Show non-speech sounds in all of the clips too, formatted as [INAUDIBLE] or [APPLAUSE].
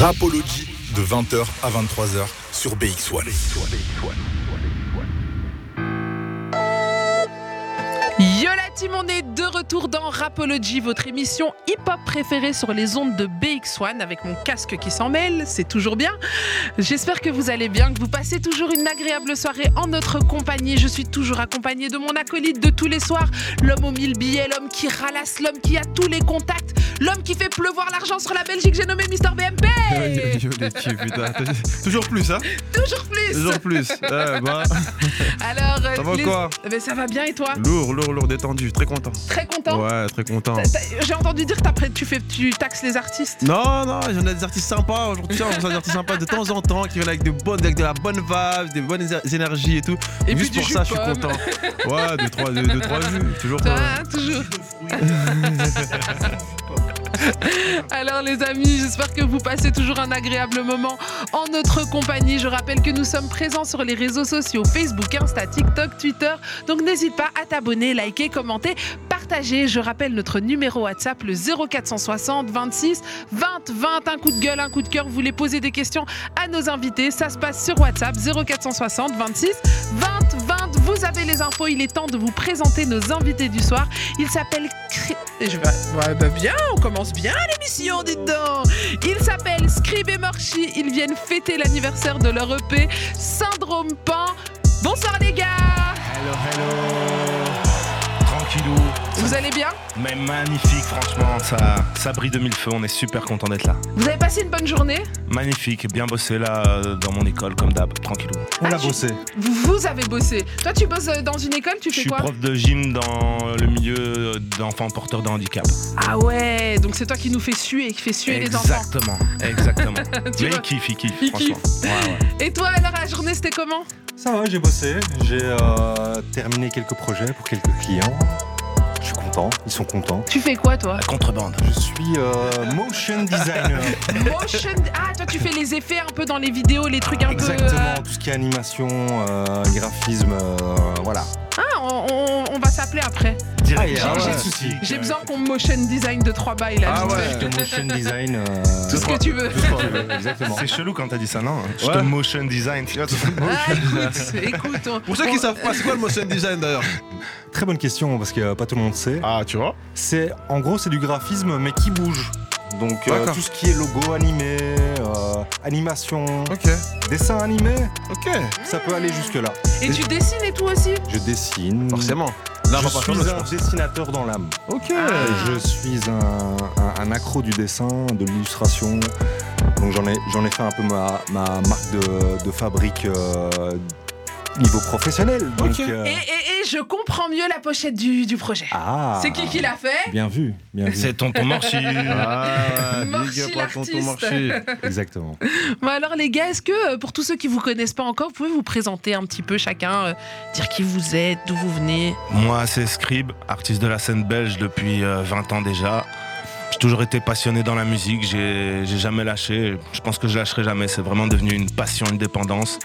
Rapology de 20h à 23h sur BX1. Yo la team, on est de retour dans Rapology, votre émission hip-hop préférée sur les ondes de BX1 avec mon casque qui s'en mêle, c'est toujours bien. J'espère que vous allez bien, que vous passez toujours une agréable soirée en notre compagnie. Je suis toujours accompagnée de mon acolyte de tous les soirs, l'homme aux mille billets, l'homme qui ralasse, l'homme qui a tous les contacts, l'homme qui fait pleuvoir l'argent sur la Belgique, j'ai nommé Mister BMP. [LAUGHS] Toujours plus, hein Toujours plus Toujours plus. Eh bah, [LAUGHS] Alors, Ça va les- quoi Eh ben, Ça va bien et toi? Lourd, lourd, lourd, détendu. Très content. Très content? Ouais, très content. J'ai entendu dire que tu, fais, tu taxes les artistes. Non, non, j'en ai des artistes sympas. Aujourd'hui, on reçoit des artistes sympas de temps en temps qui viennent avec, de bonnes, avec de la bonne vibe, des bonnes éner- énergies et tout. Et Juste puis pour ça, je suis content. Ouais, deux, trois, deux, deux, trois jus. Toujours [LAUGHS] hein, toujours. [LAUGHS] Alors les amis, j'espère que vous passez toujours un agréable moment en notre compagnie. Je rappelle que nous sommes présents sur les réseaux sociaux Facebook, Insta, TikTok, Twitter. Donc n'hésite pas à t'abonner, liker, commenter, partager. Je rappelle notre numéro WhatsApp, le 0460 26 20 20. Un coup de gueule, un coup de cœur. Vous voulez poser des questions à nos invités? Ça se passe sur WhatsApp, 0460 26 20 20. Vous avez les infos. Il est temps de vous présenter nos invités du soir. Il s'appelle... Cri- Et je vais... Bah bien, on commence bien l'émission, dites donc Il s'appelle Scribe et Morchi. Ils viennent fêter l'anniversaire de leur EP Syndrome Pan. Bonsoir les gars. Vous allez bien Mais magnifique, franchement. Ça, ça brille de mille feux. On est super content d'être là. Vous avez passé une bonne journée Magnifique. Bien bossé là euh, dans mon école, comme d'hab. Tranquillou. On Ah, tu- bossé. vous, vous avez bossé. Toi, tu bosses euh, dans une école, tu Je fais suis quoi prof de gym dans le milieu d'enfants porteurs de handicap. Ah ouais, donc c'est toi qui nous fais suer, qui fait suer les enfants. Exactement, exactement. [LAUGHS] Tu Mais vois il kiffe, il kiffe, Il franchement. Ouais, ouais. Et toi, alors, la journée, c'était comment Ça va, j'ai bossé. J'ai euh, terminé quelques projets pour quelques clients. Je suis content, ils sont contents. Tu fais quoi, toi La contrebande. Je suis euh, motion designer. [LAUGHS] Motion... Ah, toi, tu fais les effets un peu dans les vidéos, les trucs un peu... Exactement, euh, tout ce qui est animation, euh, graphisme, euh, voilà. Ah, on, on- on va s'appeler après. Direct. Ah, j'ai- ouais. besoin qu'on motion design de 3 bails, là. Ah ouais. motion design. euh, Tout ce que tu veux. Exactement. C'est chelou quand t'as dit ça, non Je Ouais. te motion design. tu vois. Ah, écoute, écoute. on- Pour ceux qui savent pas, c'est quoi le motion design d'ailleurs Très bonne question parce que euh, pas tout le monde sait. Ah, tu vois C'est en gros c'est du graphisme mais qui bouge. Donc euh, tout ce qui est logo animé, euh, animation, dessin animé, ok. ça peut aller jusque là. Et tu dessines et tout aussi? Je dessine. Forcément. Là, on je suis changer, je un dessinateur dans l'âme. Ok. Ah. Je suis un, un- un accro du dessin, de l'illustration. Donc j'en ai, j'en ai fait un peu ma, ma marque de, de fabrique euh, niveau professionnel. Donc, euh, et, et- et je comprends mieux la pochette du, du projet. Ah C'est qui qui l'a fait Bien vu, bien vu. C'est tonton Morchi. [LAUGHS] Ah, Morchi tonton. Exactement. Bon alors les gars, est-ce que euh, pour tous ceux qui vous connaissent pas encore, vous pouvez vous présenter un petit peu chacun, euh, dire qui vous êtes, d'où vous venez? Moi, c'est Scribe, artiste de la scène belge depuis euh, 20 ans déjà. J'ai toujours été passionné dans la musique, j'ai jamais lâché. Je pense que je lâcherai jamais. C'est vraiment devenu une passion, une dépendance.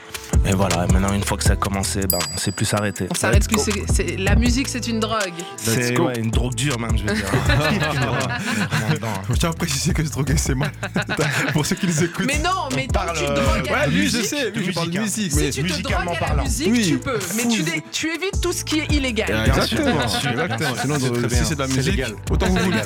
Et voilà, maintenant, une fois que ça a commencé, ben, on sait plus s'arrêter. On s'arrête plus. c'est- La musique, c'est une drogue. C'est ouais, une drogue dure, même, je veux dire. [LAUGHS] [LAUGHS] Je tiens à préciser que je drogué, c'est moi. [LAUGHS] Pour ceux qui nous écoutent. Mais non, mais tant parle, que tu te euh, drogues à Ouais, la lui, je sais, lui, je parle de musique, si tu te drogues à la parlant. musique, Oui, tu peux. Mais tu, dé- tu évites tout ce qui est illégal. Exactement. Sinon, si bien. c'est de la musique, légal. autant que vous voulez.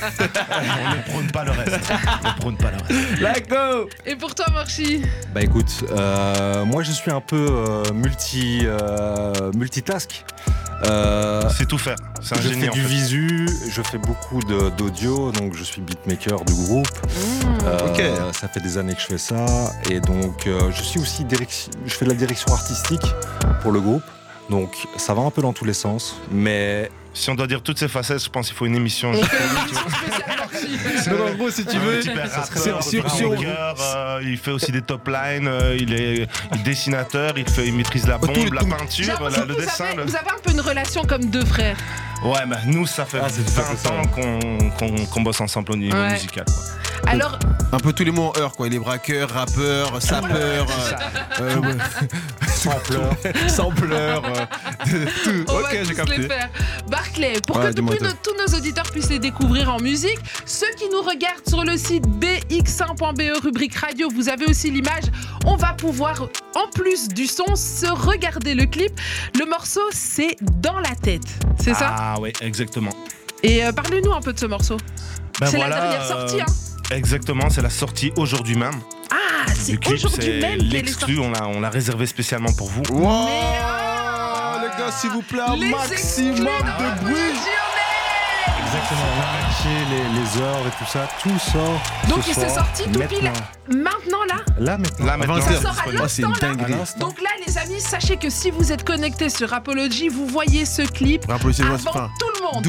On ne prône pas le reste. On ne prône pas le reste. Let's go Et pour toi, Marchi Bah écoute, euh, moi je suis un peu euh, multi, euh, multitask. Euh, C'est tout faire. C'est un je génie. fais en du fait. visu, je fais beaucoup de- d'audio, donc je suis beatmaker du groupe. Euh, Ok. Ça fait des années que je fais ça, et donc euh, je suis aussi direction, je fais de la direction artistique pour le groupe. Donc ça va un peu dans tous les sens, mais Si on doit dire toutes ces facettes, je pense qu'il faut une émission. On fait une émission spéciale Marchi. Donc en gros, si tu veux, euh, il fait aussi des top lines, euh, il est il dessinateur, il, fait, il maîtrise la tout- bombe, la tout- peinture, la- le vous, dessin. avez, le- vous avez un peu une relation comme deux frères. Ouais, bah nous, ça fait Ah, c'est tout à fait 20 ça. ans qu'on bosse ensemble au niveau Ouais. musical. quoi. Alors, Un peu tous les mots en heure, quoi. Les braqueurs, rappeurs, sapeurs, euh, euh, ouais. Sampleur. sampleurs, [LAUGHS] euh, [LAUGHS] tout. on ok, va j'ai tous les capté. faire. Barclay, pour Ouais, que tous, nos- tous nos auditeurs puissent les découvrir en musique, ceux qui nous regardent sur le site bx1.be, E, rubrique radio, vous avez aussi l'image. On va pouvoir, en plus du son, se regarder le clip. Le morceau, c'est Dans la tête. C'est ça Ah oui, exactement. Et euh, parlez-nous un peu de ce morceau. Ben c'est voilà, la dernière sortie, euh, hein Exactement, c'est la sortie aujourd'hui même. Ah, c'est aujourd'hui même l'exclu, on l'a on l'a réservé spécialement pour vous. Wow, Mais- les gars, s'il vous plaît, un maximum de bruit. Exactement. On a caché les, les heures et tout ça. Tout sort. Donc ce il s'est soir, sorti tout pile maintenant. maintenant là Là maintenant. Là maintenant, Ça sort à Oh, c'est une l'instant là dinguerie. À l'instant. Donc là les amis, sachez que si vous êtes connectés sur Apology, vous voyez ce clip Rappelez-moi, c'est avant tout le monde.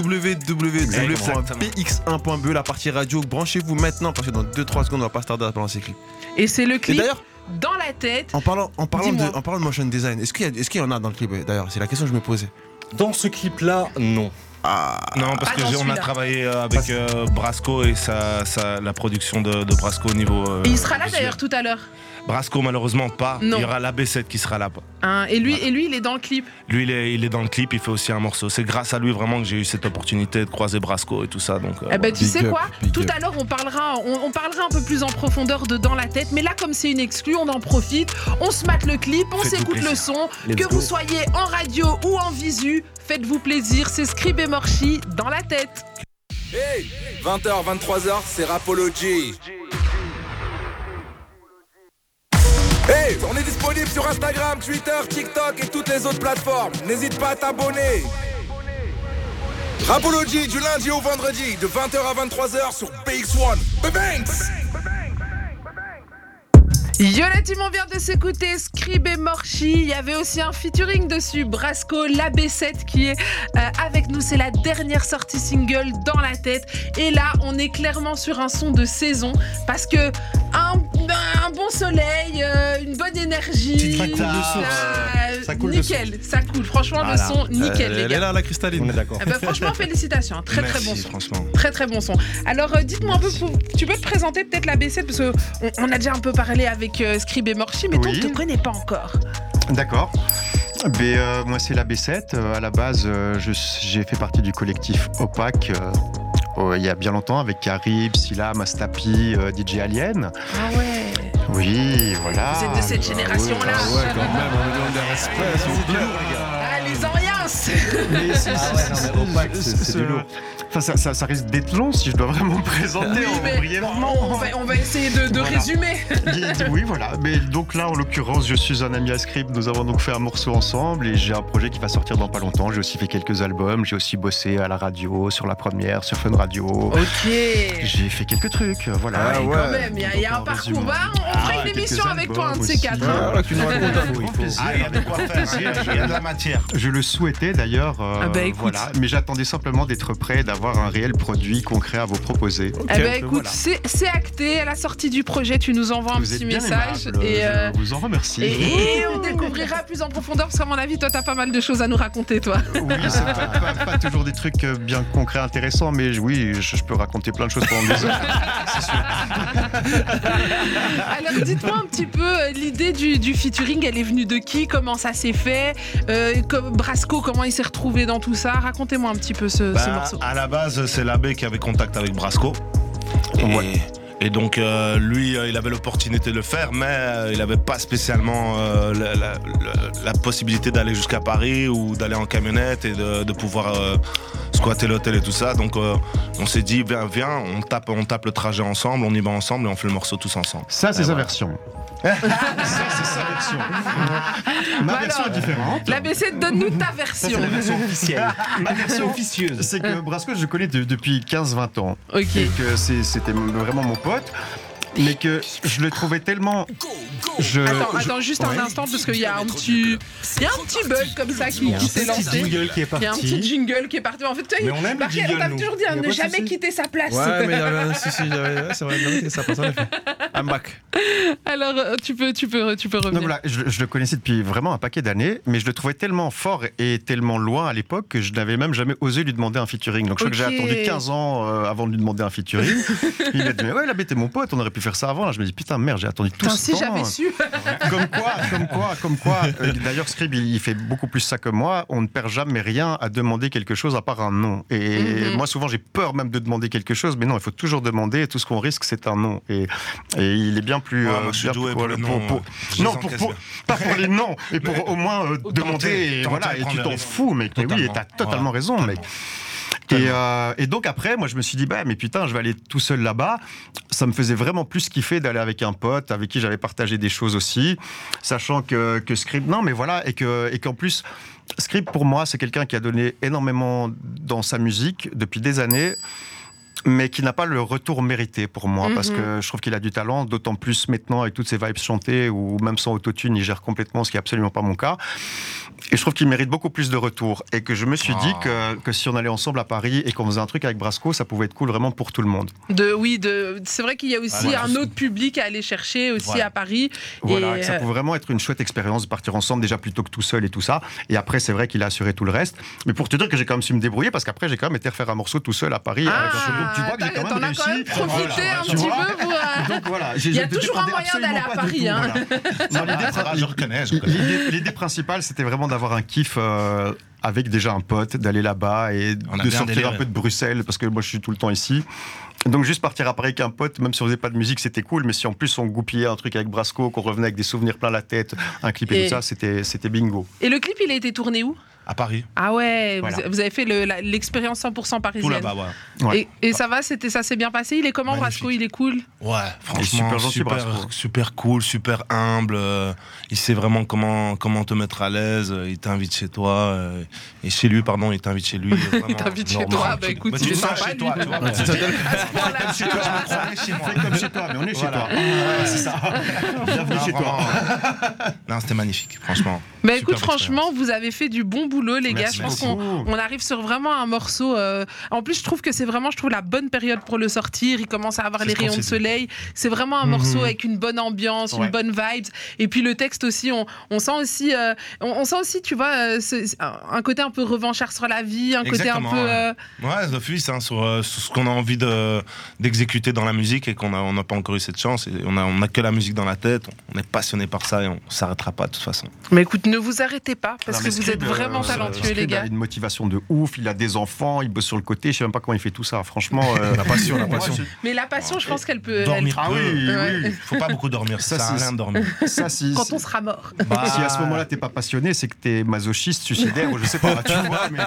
www.px1.be, la partie radio. Branchez-vous maintenant parce que dans 2-3 secondes, on va pas se tarder à balancer le clip. Et c'est le Et clip d'ailleurs, dans la tête. en parlant, en, parlant de, en parlant de motion design, est-ce qu'il y, a- est-ce qu'il y en a dans le clip D'ailleurs, c'est la question que je me posais. Dans ce clip-là, non. Ah, Non, parce que on a travaillé euh, avec euh, Brasco et sa, sa- la production de, de Brasco au niveau. euh, Et il sera là d'ailleurs tout à l'heure. Brasco, malheureusement pas. Non. Il y aura l'AB7 qui sera là. Hein, et, lui, et lui, il est dans le clip. Lui, il est, il est dans le clip, il fait aussi un morceau. C'est grâce à lui vraiment que j'ai eu cette opportunité de croiser Brasco et tout ça. Donc, euh, Eh ben, tu Big sais up, quoi Tout up. à l'heure, on parlera, on, on parlera un peu plus en profondeur de dans la tête. Mais là, comme c'est une exclue, on en profite. On se mate le clip, on s'écoute le son. Let's que go. vous soyez en radio ou en visu, faites-vous plaisir. C'est Scrib et Morchi dans la tête. Hey 20h, 23h, c'est Rapology. Hey, on est disponible sur Instagram, Twitter, TikTok et toutes les autres plateformes. N'hésite pas à t'abonner. Rapology du lundi au vendredi de 20h à 23h sur PX1. Banks Yo la team, on vient de s'écouter Scrib et Morchi. Il y avait aussi un featuring dessus, Brasco, l'AB7 qui est euh, avec nous. C'est la dernière sortie single dans la tête. Et là, on est clairement sur un son de saison parce que un, un bon soleil, euh, une bonne énergie. Ça coule de source. euh, Ça coule de nickel, ça coule. Franchement, Voilà. le son, nickel, Euh, les elle est gars. là, la On cristalline. est d'accord. Eh ben, franchement, félicitations. hein. Très très bon son. franchement. Très très bon son. Alors euh, dites-moi un peu, pour- tu peux te présenter peut-être la B7 parce qu'on on a déjà un peu parlé avec euh, Scrib et Morchi, mais toi Oui. on ne te connaît pas encore. D'accord. Ben, euh, moi, c'est la B7. Euh, à la base, euh, je- j'ai fait partie du collectif OPAC euh, oh, il y a bien longtemps avec Carib, Silla, Mastapi, euh, DJ Alien. Ah ouais. Oui, voilà. Vous êtes de cette génération-là. Ah ouais, quand même, on demande de respect, s'il vous plaît. Ah les Oriens Mais c'est- Ah ouais, c'est du lourd. Enfin, ça, ça- ça risque d'être long si je dois vraiment me présenter Oui, en mais brièvement. on va, on va essayer de, de Voilà. résumer. oui, voilà. Mais donc là, en l'occurrence, je suis un ami à Script. Nous avons donc fait un morceau ensemble et j'ai un projet qui va sortir dans pas longtemps. J'ai aussi fait quelques albums. J'ai aussi bossé à la radio, sur la première, sur Fun Radio. Ok. J'ai fait quelques trucs, voilà. Ah Ouais, ouais. quand même, il y a, il y a un parcours. résumé. Bah, on fera Ah, une émission avec toi, un de ces quatre. hein. Voilà, que tu nous racontes un peu. Il Ah, y a de quoi faire, il y a- de la matière. Je le souhaitais d'ailleurs, euh, Ah bah, écoute. voilà. Mais j'attendais simplement d'être prêt, d'avoir un réel produit concret à vous proposer. Eh ben écoute, voilà. c'est c'est acté. À la sortie du projet, tu nous envoies un vous petit message. aimable, et, euh, je vous en remercie. et, et on découvrira plus en profondeur parce qu'à mon avis, toi, t'as pas mal de choses à nous raconter, toi. Oui, c'est pas, pas- pas toujours des trucs euh, bien concrets, intéressants, mais oui, je, je peux raconter plein de choses pendant des heures. [LAUGHS] Alors dites-moi un petit peu, euh, l'idée du, du featuring, elle est venue de qui? Comment ça s'est fait? Euh, comme Brasco, comment il s'est retrouvé dans tout ça? Racontez-moi un petit peu ce, ce Bah, morceau. à la base, c'est l'abbé qui avait contact avec Brasco. Et, Ouais. et donc, euh, lui, euh, il avait l'opportunité de le faire, mais euh, il n'avait pas spécialement la, la- la- la possibilité d'aller jusqu'à Paris ou d'aller en camionnette et de, de pouvoir squatter l'hôtel et tout ça. Donc, on s'est dit, viens, viens, on tape, on tape le trajet ensemble, on y va ensemble et on fait le morceau tous ensemble. Ça, c'est sa voilà. version. Ça, c'est sa version. Ma Bah version alors, est différente. La BC, donne-nous ta version. version officielle. Ma version officieuse. C'est que Brasco, je le connais de- depuis 15-20 ans. Ok. Et que c'était vraiment mon pote. Mais que je le trouvais tellement. Je, Attends, je- attends juste Ouais. un instant parce qu'il y a un petit, il y a un petit bug comme ça qui, qui s'est lancé. jingle qui est Il y a un petit jingle qui est parti. En fait, tu sais, Mais on aime jingle, on t'a nous. toujours dit a ne jamais quitter sa place. Ouais, mais il y avait un [LAUGHS] si, si, c'est vrai, non, ça passe en effet. I'm back. Alors, euh, tu peux, tu peux, tu peux revenir. Je, je le connaissais depuis vraiment un paquet d'années, mais je le trouvais tellement fort et tellement loin à l'époque que je n'avais même jamais osé lui demander un featuring. Donc je crois que j'ai attendu 15 ans euh, avant de lui demander un featuring. [LAUGHS] Il m'a dit mais ouais, la bête est mon pote, on aurait pu faire ça avant. Là, je me dis putain merde, j'ai attendu tout Putain, ce si temps. j'avais su. [LAUGHS] Comme quoi, comme quoi, comme quoi. Euh, D'ailleurs, Scrib, il, il fait beaucoup plus ça que moi. On ne perd jamais rien à demander quelque chose à part un non. Et Mhm. moi, souvent, j'ai peur même de demander quelque chose, mais non, il faut toujours demander. Et tout ce qu'on risque, c'est un non. Et, et il est bien plus. Ouais, euh, moi, je suis bien doué pour le pour- non, pour- euh, non, pour, bien. pas pour les [LAUGHS] noms, mais pour au moins euh, Tenter, demander. Et, tenter voilà, et tu t'en fous, mec. Mais oui, et t'as totalement Voilà. raison, mec. Et, euh, et donc après, moi je me suis dit, bah mais putain, je vais aller tout seul là-bas. Ça me faisait vraiment plus kiffer d'aller avec un pote, avec qui j'avais partagé des choses aussi, sachant que, que Script, non mais voilà, et que et qu'en plus, Script pour moi c'est quelqu'un qui a donné énormément dans sa musique depuis des années. Mais qui n'a pas le retour mérité pour moi, parce Mhm. que je trouve qu'il a du talent, d'autant plus maintenant avec toutes ses vibes chantées, ou même sans autotune, il gère complètement, ce qui est absolument pas mon cas. Et je trouve qu'il mérite beaucoup plus de retour. Et que je me suis dit Ah. que, que si on allait ensemble à Paris et qu'on faisait un truc avec Brasco, ça pouvait être cool vraiment pour tout le monde. De, oui, de, c'est vrai qu'il y a aussi Voilà. un autre public à aller chercher aussi Voilà. à Paris. Voilà, Et, que ça euh, pouvait vraiment être une chouette expérience de partir ensemble, déjà plutôt que tout seul et tout ça. Et après, c'est vrai qu'il a assuré tout le reste. Mais pour te dire que j'ai quand même su me débrouiller, parce qu'après, j'ai quand même été refaire un morceau tout seul à Paris. Ah, avec un. Donc, tu vois que j'ai quand t'en même réussi. quand même profité Voilà, un petit peu pour. euh, Donc voilà, Il y a toujours un moyen d'aller à Paris, hein. L'idée principale, c'était vraiment d'avoir un kiff euh, avec déjà un pote, d'aller là-bas et On de sortir un peu de Bruxelles, parce que moi je suis tout le temps ici. Donc juste partir à Paris avec un pote, même si on faisait pas de musique, c'était cool, mais si en plus on goupillait un truc avec Brasco, qu'on revenait avec des souvenirs plein la tête, un clip et, Et- tout ça, c'était c'était bingo. Et le clip, il a été tourné où? À Paris, Ah ouais, Voilà. vous, vous avez fait le- l'expérience 100% tout parisienne. là-bas, ouais. Ouais. Et, et ça va, c'était ça s'est bien passé? Il est comment Magnifique. Brasco Il est cool? Ouais, franchement, super gentil, super, cool, super humble. euh, il sait vraiment comment, comment te mettre à l'aise. euh, Il t'invite chez toi. euh, et chez lui, pardon, il t'invite chez lui. [LAUGHS] Il t'invite chez toi, bah écoute, Bah, il tu sympa, [LAUGHS] chez toi, tu vois. Chez toi, comme chez mais on est chez toi. Ouais, c'est ça. [LAUGHS] Bienvenue Non, chez toi. Non, c'était magnifique, franchement. Bah écoute, franchement, vous avez fait du bon boulot, les gars. Je pense qu'on on arrive sur vraiment un morceau. euh, En plus, je trouve que c'est vraiment, je trouve, la bonne période pour le sortir. Il commence à avoir les rayons de soleil. C'est vraiment un Mhm. morceau avec une bonne ambiance, une bonne vibes. Et puis le texte aussi, on, on sent aussi, euh, on, on sent aussi, tu vois, euh, un côté un peu revanchard sur la vie, un côté un peu. ouais. euh, Ouais, d'office, hein, sur, sur ce qu'on a envie de- d'exécuter dans la musique et qu'on n'a on n'a pas encore eu cette chance. Et on n'a on a que la musique dans la tête. On est passionné par ça et on s'arrêtera pas de toute façon. Mais écoute, ne vous arrêtez pas parce Non, que vous êtes vraiment euh, talentueux, Scrib les gars. a une motivation de ouf, il a des enfants, il bosse sur le côté, je sais même pas comment il fait tout ça. Franchement, [LAUGHS] euh, La passion, la passion. Mais la passion, je pense qu'elle peut. Dormir Ah peu. oui, Ouais. oui. Faut pas beaucoup dormir. Ça, Ça, rien de dormir. Ça, si, elle- Quand on sera mort. Bah, si à ce moment-là t'es pas passionné, c'est que t'es masochiste, suicidaire, ou je sais pas, tu vois. [LAUGHS] Mais...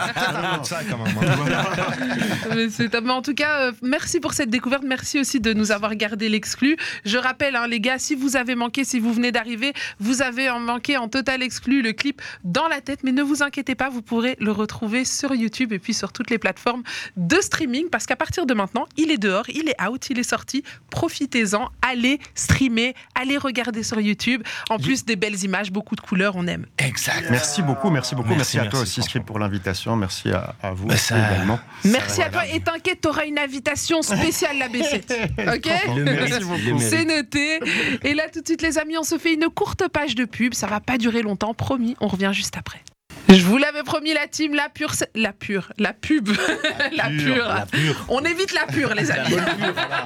ça quand même. hein. [LAUGHS] Mais en tout cas, euh, merci pour cette découverte. Merci aussi de nous avoir gardé l'exclu. Je rappelle, hein, les gars, si vous avez manqué, si vous venez d'arriver, vous avez en manqué en total exclu le clip dans la tête. Mais ne vous inquiétez pas, vous pourrez le retrouver sur YouTube et puis sur toutes les plateformes de streaming. Parce qu'à partir de maintenant, il est dehors, il est out, il est sorti. Profitez-en, allez streamer, allez regarder sur YouTube. En plus, des belles images, beaucoup de couleurs, on aime. Exact. Merci beaucoup, merci beaucoup. Merci, Merci, à toi merci, aussi, Script, pour l'invitation. Merci à, à vous Bah, ça- également. Merci à toi. Et t'inquiète, t'auras une invitation spéciale la B7. [LAUGHS] Ok [LAUGHS] Merci beaucoup. C'est noté. Et là, tout de suite, les amis, on se fait une courte page de pub. Ça va pas durer longtemps, promis. On revient juste après. Je vous l'avais promis, la team, la pure, la pure, la pub, la [LAUGHS] pure. La pure. On évite la pure, les amis.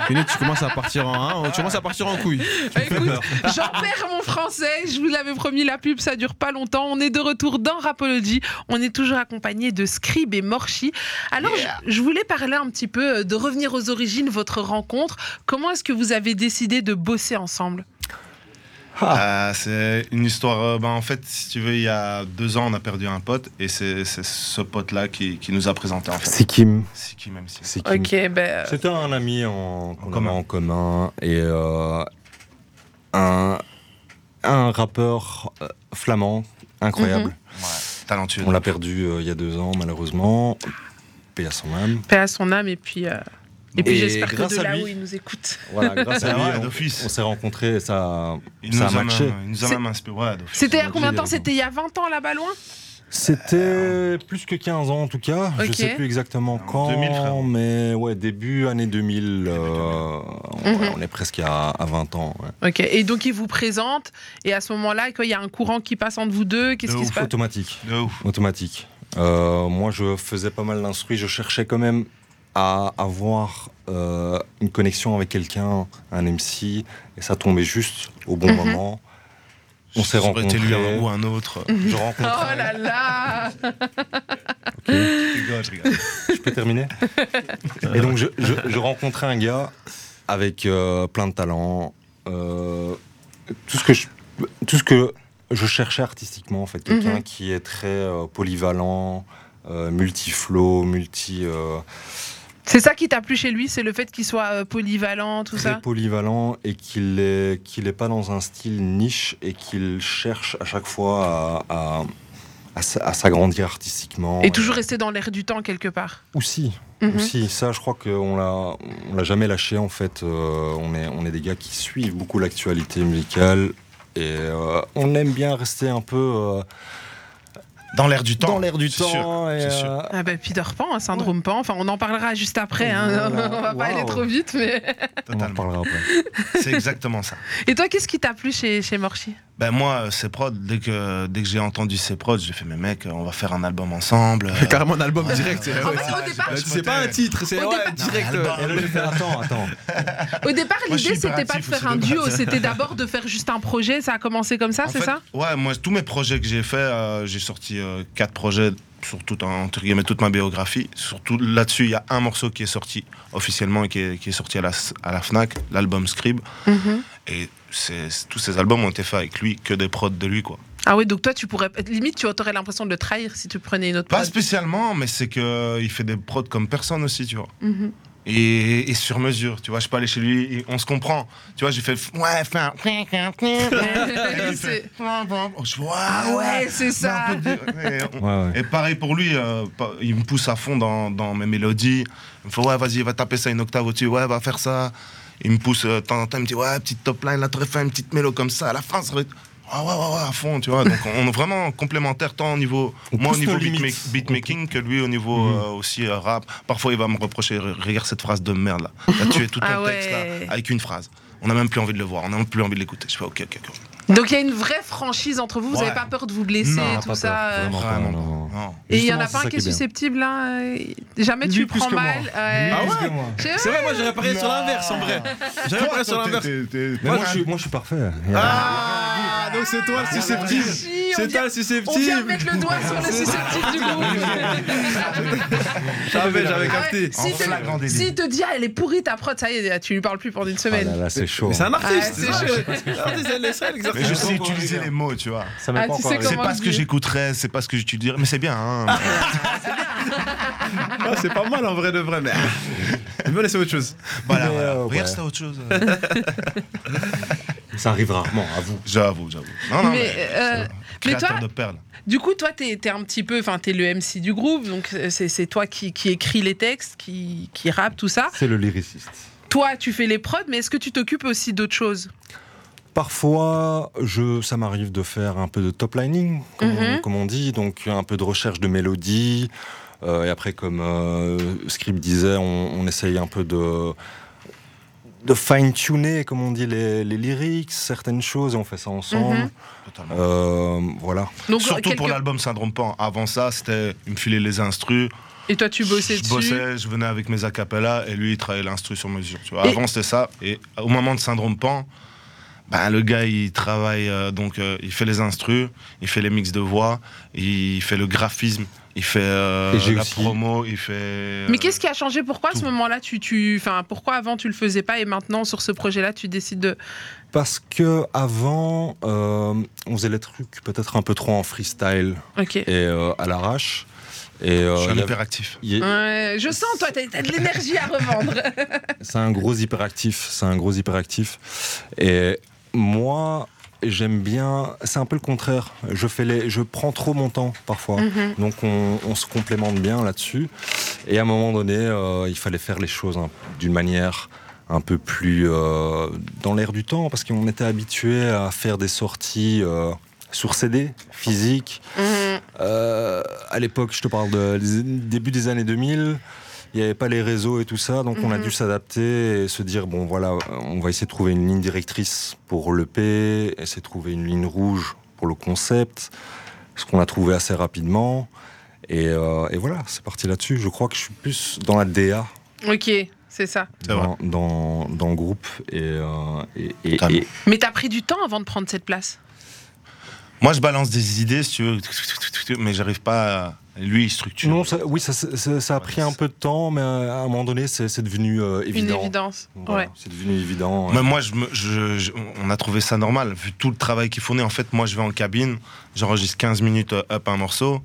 Tu commences à partir en un, tu commences à partir en couille. Écoute, [LAUGHS] j'en perds mon français. Je vous l'avais promis, la pub, ça dure pas longtemps. On est de retour dans Rapology. On est toujours accompagné de Scrib et Morchi. Alors, je, je voulais parler un petit peu euh, de revenir aux origines, votre rencontre. Comment est-ce que vous avez décidé de bosser ensemble? Euh, c'est une histoire. euh, ben, en fait, si tu veux, il y a deux ans, on a perdu un pote et c'est ce pote-là qui, qui nous a présenté en fait. C'est Kim. C'est qui même si. C'est Kim. Ok, ben. euh, C'était un ami en, qu'on avait commun. en commun et euh, un, un rappeur flamand incroyable. Ouais, talentueux. On l'a perdu euh, il y a deux ans malheureusement. Paix à son âme. paix à son âme et puis. Euh, Et puis j'espère que grâce de à là lui- où il nous écoute. Voilà, grâce à lui, ouais, on- d'office. on, s'est rencontrés et ça, Il ça nous a matché. même, il nous a même inspiré. Ouais. C'était il y a Donc, combien de temps C'était il y a 20 ans là-bas loin C'était plus que 15 ans en tout cas. Ok. Je sais plus exactement quand, 2000, frérot. mais ouais, début année 2000. euh, ouais, Mhm. on est presque à, à 20 ans. ouais. Ok. Et donc, il vous présente. Et à ce moment-là, il y a un courant qui passe entre vous deux. Qu'est-ce qui se passe Automatique. De ouf. Automatique. Euh, moi, je faisais pas mal d'instruits. Je cherchais quand même à avoir euh, une connexion avec quelqu'un, un MC, et ça tombait juste au bon Mhm. moment. On s'est été lui rencontrés. un- ou un autre. Je Oh là là Ok. Je rigole, je rigole. Je peux terminer Et donc, je, je- je rencontrais un gars avec euh, plein de talent. euh, tout, ce que je, tout ce que je cherchais artistiquement, en fait. Quelqu'un Mhm. qui est très euh, polyvalent, euh, multi-flow, multi. euh, C'est ça qui t'a plu chez lui C'est le fait qu'il soit euh, polyvalent, tout très ça? polyvalent et qu'il est, qu'il est pas dans un style niche et qu'il cherche à chaque fois à, à, s'agrandir artistiquement. Et toujours rester dans l'air du temps, quelque part? Aussi, Mhm. aussi. Ça, je crois qu'on l'a, on l'a jamais lâché en fait. Euh, on est, on est des gars qui suivent beaucoup l'actualité musicale et euh, on aime bien rester un peu euh, Dans l'air du temps. dans l'air du c'est sûr, temps. et, c'est sûr. euh, Ah ben Peter Pan, un syndrome Pan. Enfin, on en parlera juste après. hein. Voilà. [LAUGHS] on va pas aller trop vite, mais. on en Totalement. parlera après. C'est exactement ça. Et toi, qu'est-ce qui t'a plu chez, chez Morchi? Ben moi, euh, ces prods, dès que, dès que j'ai entendu ces prods, j'ai fait, mais mec, on va faire un album ensemble. euh, [LAUGHS] Carrément un album direct. c'est- En ouais, fait, c'est- au départ, euh, C'est pas un titre, c'est direct. Non, euh, album. Et là, j'ai fait attends, attends. Au départ, l'idée, c'était pas de faire un duo, c'était d'abord de faire juste un projet. Ça a commencé comme ça, c'est ça? Ouais, moi, tous mes projets que j'ai fait, euh, j'ai sorti euh, quatre projets sur tout, entre guillemets, toute ma biographie. Surtout là-dessus, il y a un morceau qui est sorti officiellement et qui est, qui est sorti à la, à la Fnac, l'album Scribe. Mhm. Et c'est- c'est- tous ces albums ont été faits avec lui, que des prods de lui, quoi. Ah oui, donc toi, tu pourrais. Limite, tu aurais l'impression de le trahir si tu prenais une autre Pas prod. spécialement, mais c'est que il fait des prods comme personne aussi, tu vois. Mhm. Et, et sur mesure, tu vois. Je peux aller chez lui, et on se comprend. Tu vois, j'ai fait ouais, C'est- fait, Je fais, Ah ouais, c'est ça. de- et on- Ouais, ouais. Et pareil pour lui, euh, il me pousse à fond dans, dans mes mélodies. Il me fait, ouais, vas-y, va taper ça une octave au-dessus, ouais, va faire ça. Il me pousse euh, de temps en temps, il me dit, ouais, petite top line, là, t'aurais fait une petite mélo comme ça, à la fin, ça aurait. Ah ouais, ouais, ouais, à fond, tu vois. Donc, on est vraiment complémentaires, tant au niveau, On moi au niveau beatmaking que lui au niveau Mhm. euh, aussi euh, rap. Parfois, il va me reprocher, Re- regarde cette phrase de merde là. T'as tué tout [LAUGHS] ton Ah texte ouais. là, avec une phrase. On n'a même plus envie de le voir, on n'a même plus envie de l'écouter. Je fais, ok, ok, ok. Donc il y a une vraie franchise entre vous. Vous n'avez Ouais. pas peur de vous blesser, Non, tout ça. peur, euh. vraiment. Vraiment non, non. Non. Et il y en a pas un qui est susceptible là euh, Jamais tu prends mal. ouais. Ah ouais. C'est vrai, moi j'aurais parié sur l'inverse en vrai. J'aurais parié sur l'inverse. Mais moi, je suis, moi, je suis parfait. Ah, donc c'est toi le susceptible. Si, on C'est toi le On vient de susceptible. mettre le doigt sur le susceptible du groupe. J'avais, j'avais Ah capté. ouais, S'il te, dit, ah, elle est pourrie ta prod, ça y est, tu lui parles plus pendant une Ah semaine. là là, c'est chaud. Mais c'est un artiste. Ah, c'est chaud. [LAUGHS] Mais je sais utiliser les mots, tu vois. Ça m'est Ah, pas tu encore sais arrivé. C'est pas ce que j'écouterais, c'est pas ce que tu dirais, mais c'est bien. Hein. [LAUGHS] Ah, c'est pas mal en vrai de vrai, mais. [LAUGHS] Je me laisser autre chose. voilà, voilà. euh, Regarde, ouais. c'est autre chose. Ça arrive rarement, à vous. J'avoue, j'avoue. Non, non, Mais, mais, euh, c'est mais toi- de perles. Du coup, toi, t'es es un petit peu, enfin, t'es le MC du groupe, donc c'est c'est toi qui, qui écris les textes, qui, qui rappe, tout ça. C'est le lyriciste. Toi, tu fais les prods, mais est-ce que tu t'occupes aussi d'autres choses? Parfois, je, ça m'arrive de faire un peu de top lining, comme, on, Mhm. comme on dit, donc un peu de recherche de mélodie. Euh, et après, comme euh, Script disait, on, on essaye un peu de, de fine-tuner, comme on dit, les, les lyrics, certaines choses, et on fait ça ensemble. Totalement. Euh, voilà. Donc, Surtout quelque- pour l'album Syndrome Pan. Avant ça, c'était il me filait les instrus. Et toi, tu bossais je dessus bossais, je venais avec mes acapellas et lui il travaillait l'instru sur mesure. Tu vois. Et- Avant c'était ça. Et au moment de Syndrome Pan, ben, le gars il travaille euh, donc euh, il fait les instrus, il fait les mix de voix, il fait le graphisme, il fait euh, la aussi- promo, il fait. Mais qu'est-ce qui a changé? Pourquoi à ce moment-là, tu, tu, enfin, pourquoi avant tu le faisais pas et maintenant sur ce projet-là, tu décides de. Parce que avant, euh, on faisait les trucs peut-être un peu trop en freestyle et euh, à l'arrache. Et euh, Je suis un hyperactif. y Ouais, je sens, toi, t'as t'as de l'énergie à revendre. [LAUGHS] C'est un gros hyperactif, c'est un gros hyperactif. Et moi, j'aime bien. C'est un peu le contraire. Je fais les, je prends trop mon temps parfois. Mhm. Donc on, on se complémente bien là-dessus. Et à un moment donné, euh, il fallait faire les choses hein, d'une manière un peu plus euh, dans l'air du temps, parce qu'on était habitué à faire des sorties euh, sur CD, physique. Mhm. À l'époque, je te parle de des- début des années 2000. Il n'y avait pas les réseaux et tout ça, donc on a Mhm. dû s'adapter et se dire bon voilà, on va essayer de trouver une ligne directrice pour l'EP, essayer de trouver une ligne rouge pour le concept, ce qu'on a trouvé assez rapidement. Et, euh, et voilà, c'est parti là-dessus. Je crois que je suis plus dans la DA Ok, c'est ça. C'est vrai. dans, dans, dans le groupe et, euh, et, et- Totalement. et- Mais t'as pris du temps avant de prendre cette place? Moi, je balance des idées, si tu veux, mais j'arrive pas à... Lui, il structure. non, ça, oui, ça, ça- ça a pris un peu de temps, mais à un moment donné, c'est c'est devenu euh, évident. Une évidence. Voilà, Ouais. C'est devenu évident. Mais moi, je me- je- je- on a trouvé ça normal, vu tout le travail qu'il fournit. En fait, moi, je vais en cabine, j'enregistre 15 minutes euh, up un morceau.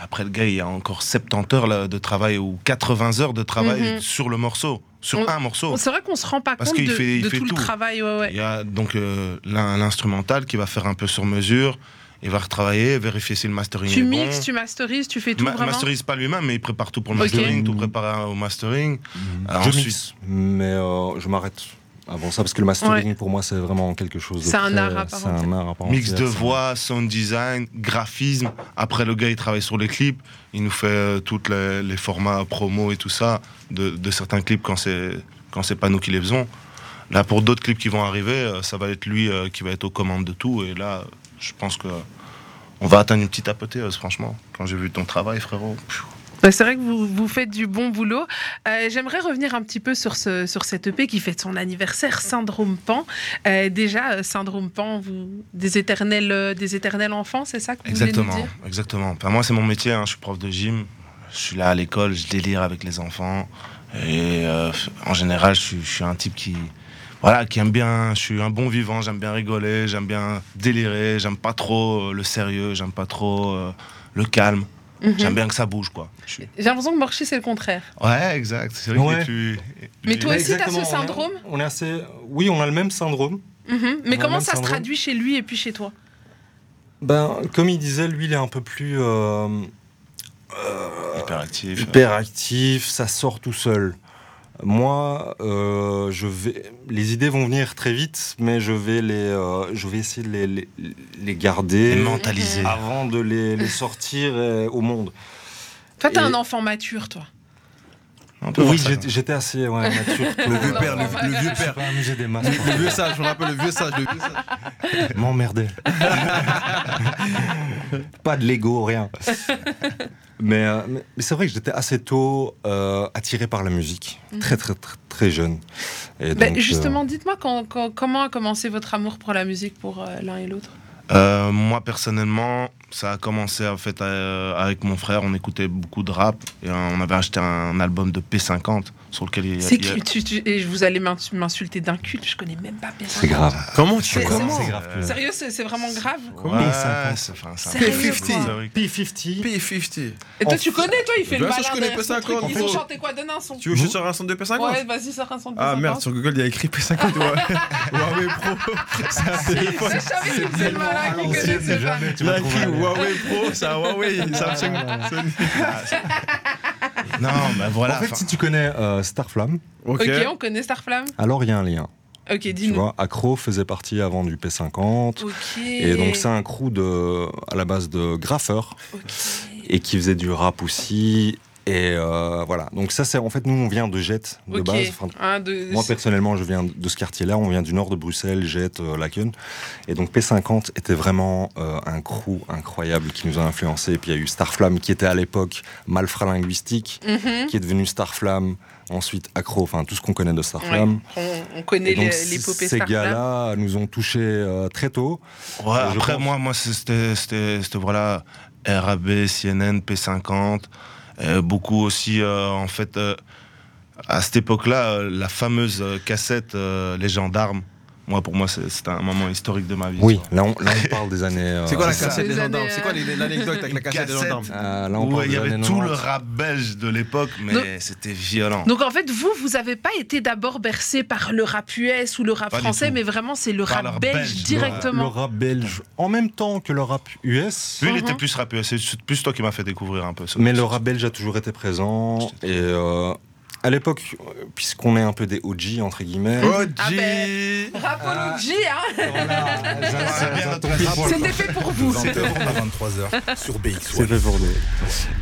Après, le gars, il y a encore 70 heures là, de travail ou 80 heures de travail sur le morceau, sur On- un morceau. C'est vrai qu'on se rend pas Parce compte qu'il de, fait- il de fait tout, tout. le travail. Ouais, ouais. Il y a donc euh, l'in- l'instrumental qui va faire un peu sur mesure. Il va retravailler, vérifier si le mastering Tu est mixes, bon. tu masterises, tu fais tout Ma- vraiment? masterise pas lui-même, mais il prépare tout pour le mastering, tout prépare au mastering. je Euh, ensuite- mixe, mais euh, je m'arrête avant ça parce que le mastering pour moi c'est vraiment quelque chose. de C'est un art à part C'est un art à Mix de voix, sound design, graphisme. Après, le gars, il travaille sur les clips. Il nous fait euh, tous les, les formats promo et tout ça de, de certains clips quand c'est quand c'est pas nous qui les faisons. Là, pour d'autres clips qui vont arriver, euh, ça va être lui euh, qui va être aux commandes de tout. Et là, je pense que on va atteindre une petite apothéose, franchement. Quand j'ai vu ton travail, frérot. pfiou. Bah, c'est vrai que vous, vous faites du bon boulot. Euh, J'aimerais revenir un petit peu sur, ce, sur cette EP qui fête son anniversaire, Syndrome Pan. Euh, déjà, euh, Syndrome Pan, vous, des, éternels, des éternels enfants, c'est ça que vous voulez nous Exactement, dire? exactement. Enfin, moi, c'est mon métier. hein. Je suis prof de gym. Je suis là à l'école, je délire avec les enfants. Et euh, en général, je suis, je suis un type qui, voilà, qui aime bien. Je suis un bon vivant. J'aime bien rigoler. J'aime bien délirer. J'aime pas trop le sérieux. J'aime pas trop le calme. Mhm. J'aime bien que ça bouge, quoi. J'ai l'impression que Morchi, c'est le contraire. Ouais, exact. C'est vrai Ouais. que tu. Mais toi aussi, t'as exactement, ce on est- syndrome on est assez. Oui, on a le même syndrome. Mhm. Mais On comment ça se traduit chez lui et puis chez toi Ben, comme il disait, lui, il est un peu plus euh, hyperactif. hyper actif, ça sort tout seul. Moi, euh, je vais, les idées vont venir très vite, mais je vais les, euh, je vais essayer de les, les, les garder Et mentalisé. avant de les, les sortir euh, au monde. Toi, t'es Et- un enfant mature, toi. Oui, j'étais- assez ouais, mature. [LAUGHS] Le vieux père, le, non, le non, vieux père. des masses. Le vieux sage, je me rappelle le vieux sage. Le vieux sage. M'emmerder. [LAUGHS] pas de Lego, rien. [LAUGHS] mais euh, mais, mais c'est vrai que j'étais assez tôt euh, attiré par la musique, très très très, très jeune. Et donc, euh, justement, dites-moi quand- quand- comment a commencé votre amour pour la musique pour euh, l'un et l'autre? Euh, moi personnellement, ça a commencé en fait euh, avec mon frère. On écoutait beaucoup de rap et euh, on avait acheté un album de P50 sur lequel il y a. C'est qui tu- tu- Et vous allez m'ins- m'insulter d'un culte, je connais même pas P50. c'est grave. Comment tu comment c'est- grave. Sérieux, c'est c'est vraiment grave Comment Ouais, P50? c'est enfin, c'est un Sérieux, peu quoi historique. P50. P50. Et toi, tu connais, toi, il fait le malin je connais derrière son P50, truc. Ils ont chanté quoi Donne un son. Tu veux que je sors un son de P50 Ouais, vas-y, sors un son de Ah P50. merde, sur Google il y a écrit P50 [LAUGHS] ou Huawei Pro. C'est un téléphone. Je savais qu'il faisait le malin, qu'il connaissait pas. Il y a écrit Huawei Pro, c'est un Huawei, Samsung, Sony. Non, ben voilà. en fait, enfin, si tu connais euh, Starflame, Ok. Ok, on connaît Starflame alors il y a un lien. Ok, Tu dis-nous. vois, Acro faisait partie avant du P50. Ok. Et donc c'est un crew de, à la base de graffeurs Ok. et qui faisait du rap aussi. Et euh, voilà. Donc ça c'est en fait nous on vient de Jet de base. Enfin, deux, moi personnellement je viens de ce quartier-là. On vient du nord de Bruxelles, Jet, euh, Laken. Et donc P50 était vraiment euh, un crew incroyable qui nous a influencé. Et puis il y a eu Starflame qui était à l'époque Malfra linguistique, Mhm. qui est devenu Starflame. Ensuite Acro, enfin tout ce qu'on connaît de Starflame. Ouais, on, on connaît l'épopée ces gars-là nous ont touchés euh, très tôt. ouais, après, pense. moi, moi c'était, voilà, RAB, CNN, P50. Euh, beaucoup aussi, euh, en fait, euh, à cette époque-là, la fameuse cassette Les Gendarmes. Moi, pour moi, c'est- c'était un moment historique de ma vie. Oui, là on, là, on parle des années. euh, C'est quoi la cassette des gendarmes C'est quoi les- l'anecdote avec la cassette des gendarmes Euh, là, on Où parle il y avait tout 90. le rap belge de l'époque, mais c'était violent. Donc en fait, vous, vous n'avez pas été d'abord bercé par le rap US ou le rap Pas français, mais vraiment c'est le rap rap belge belge, Le directement. rap belge en même temps que le rap US. Lui, il était plus rappeur. C'est plus toi qui m'as fait découvrir un peu ça. Mais le rap belge a toujours été présent. Et euh, à l'époque, puisqu'on est un peu des OG, entre guillemets. OG Ah ben, hein Voilà, tombe pile poil. C'était fait pour vous. 20h à 23h sur BX. C'est fait pour nous.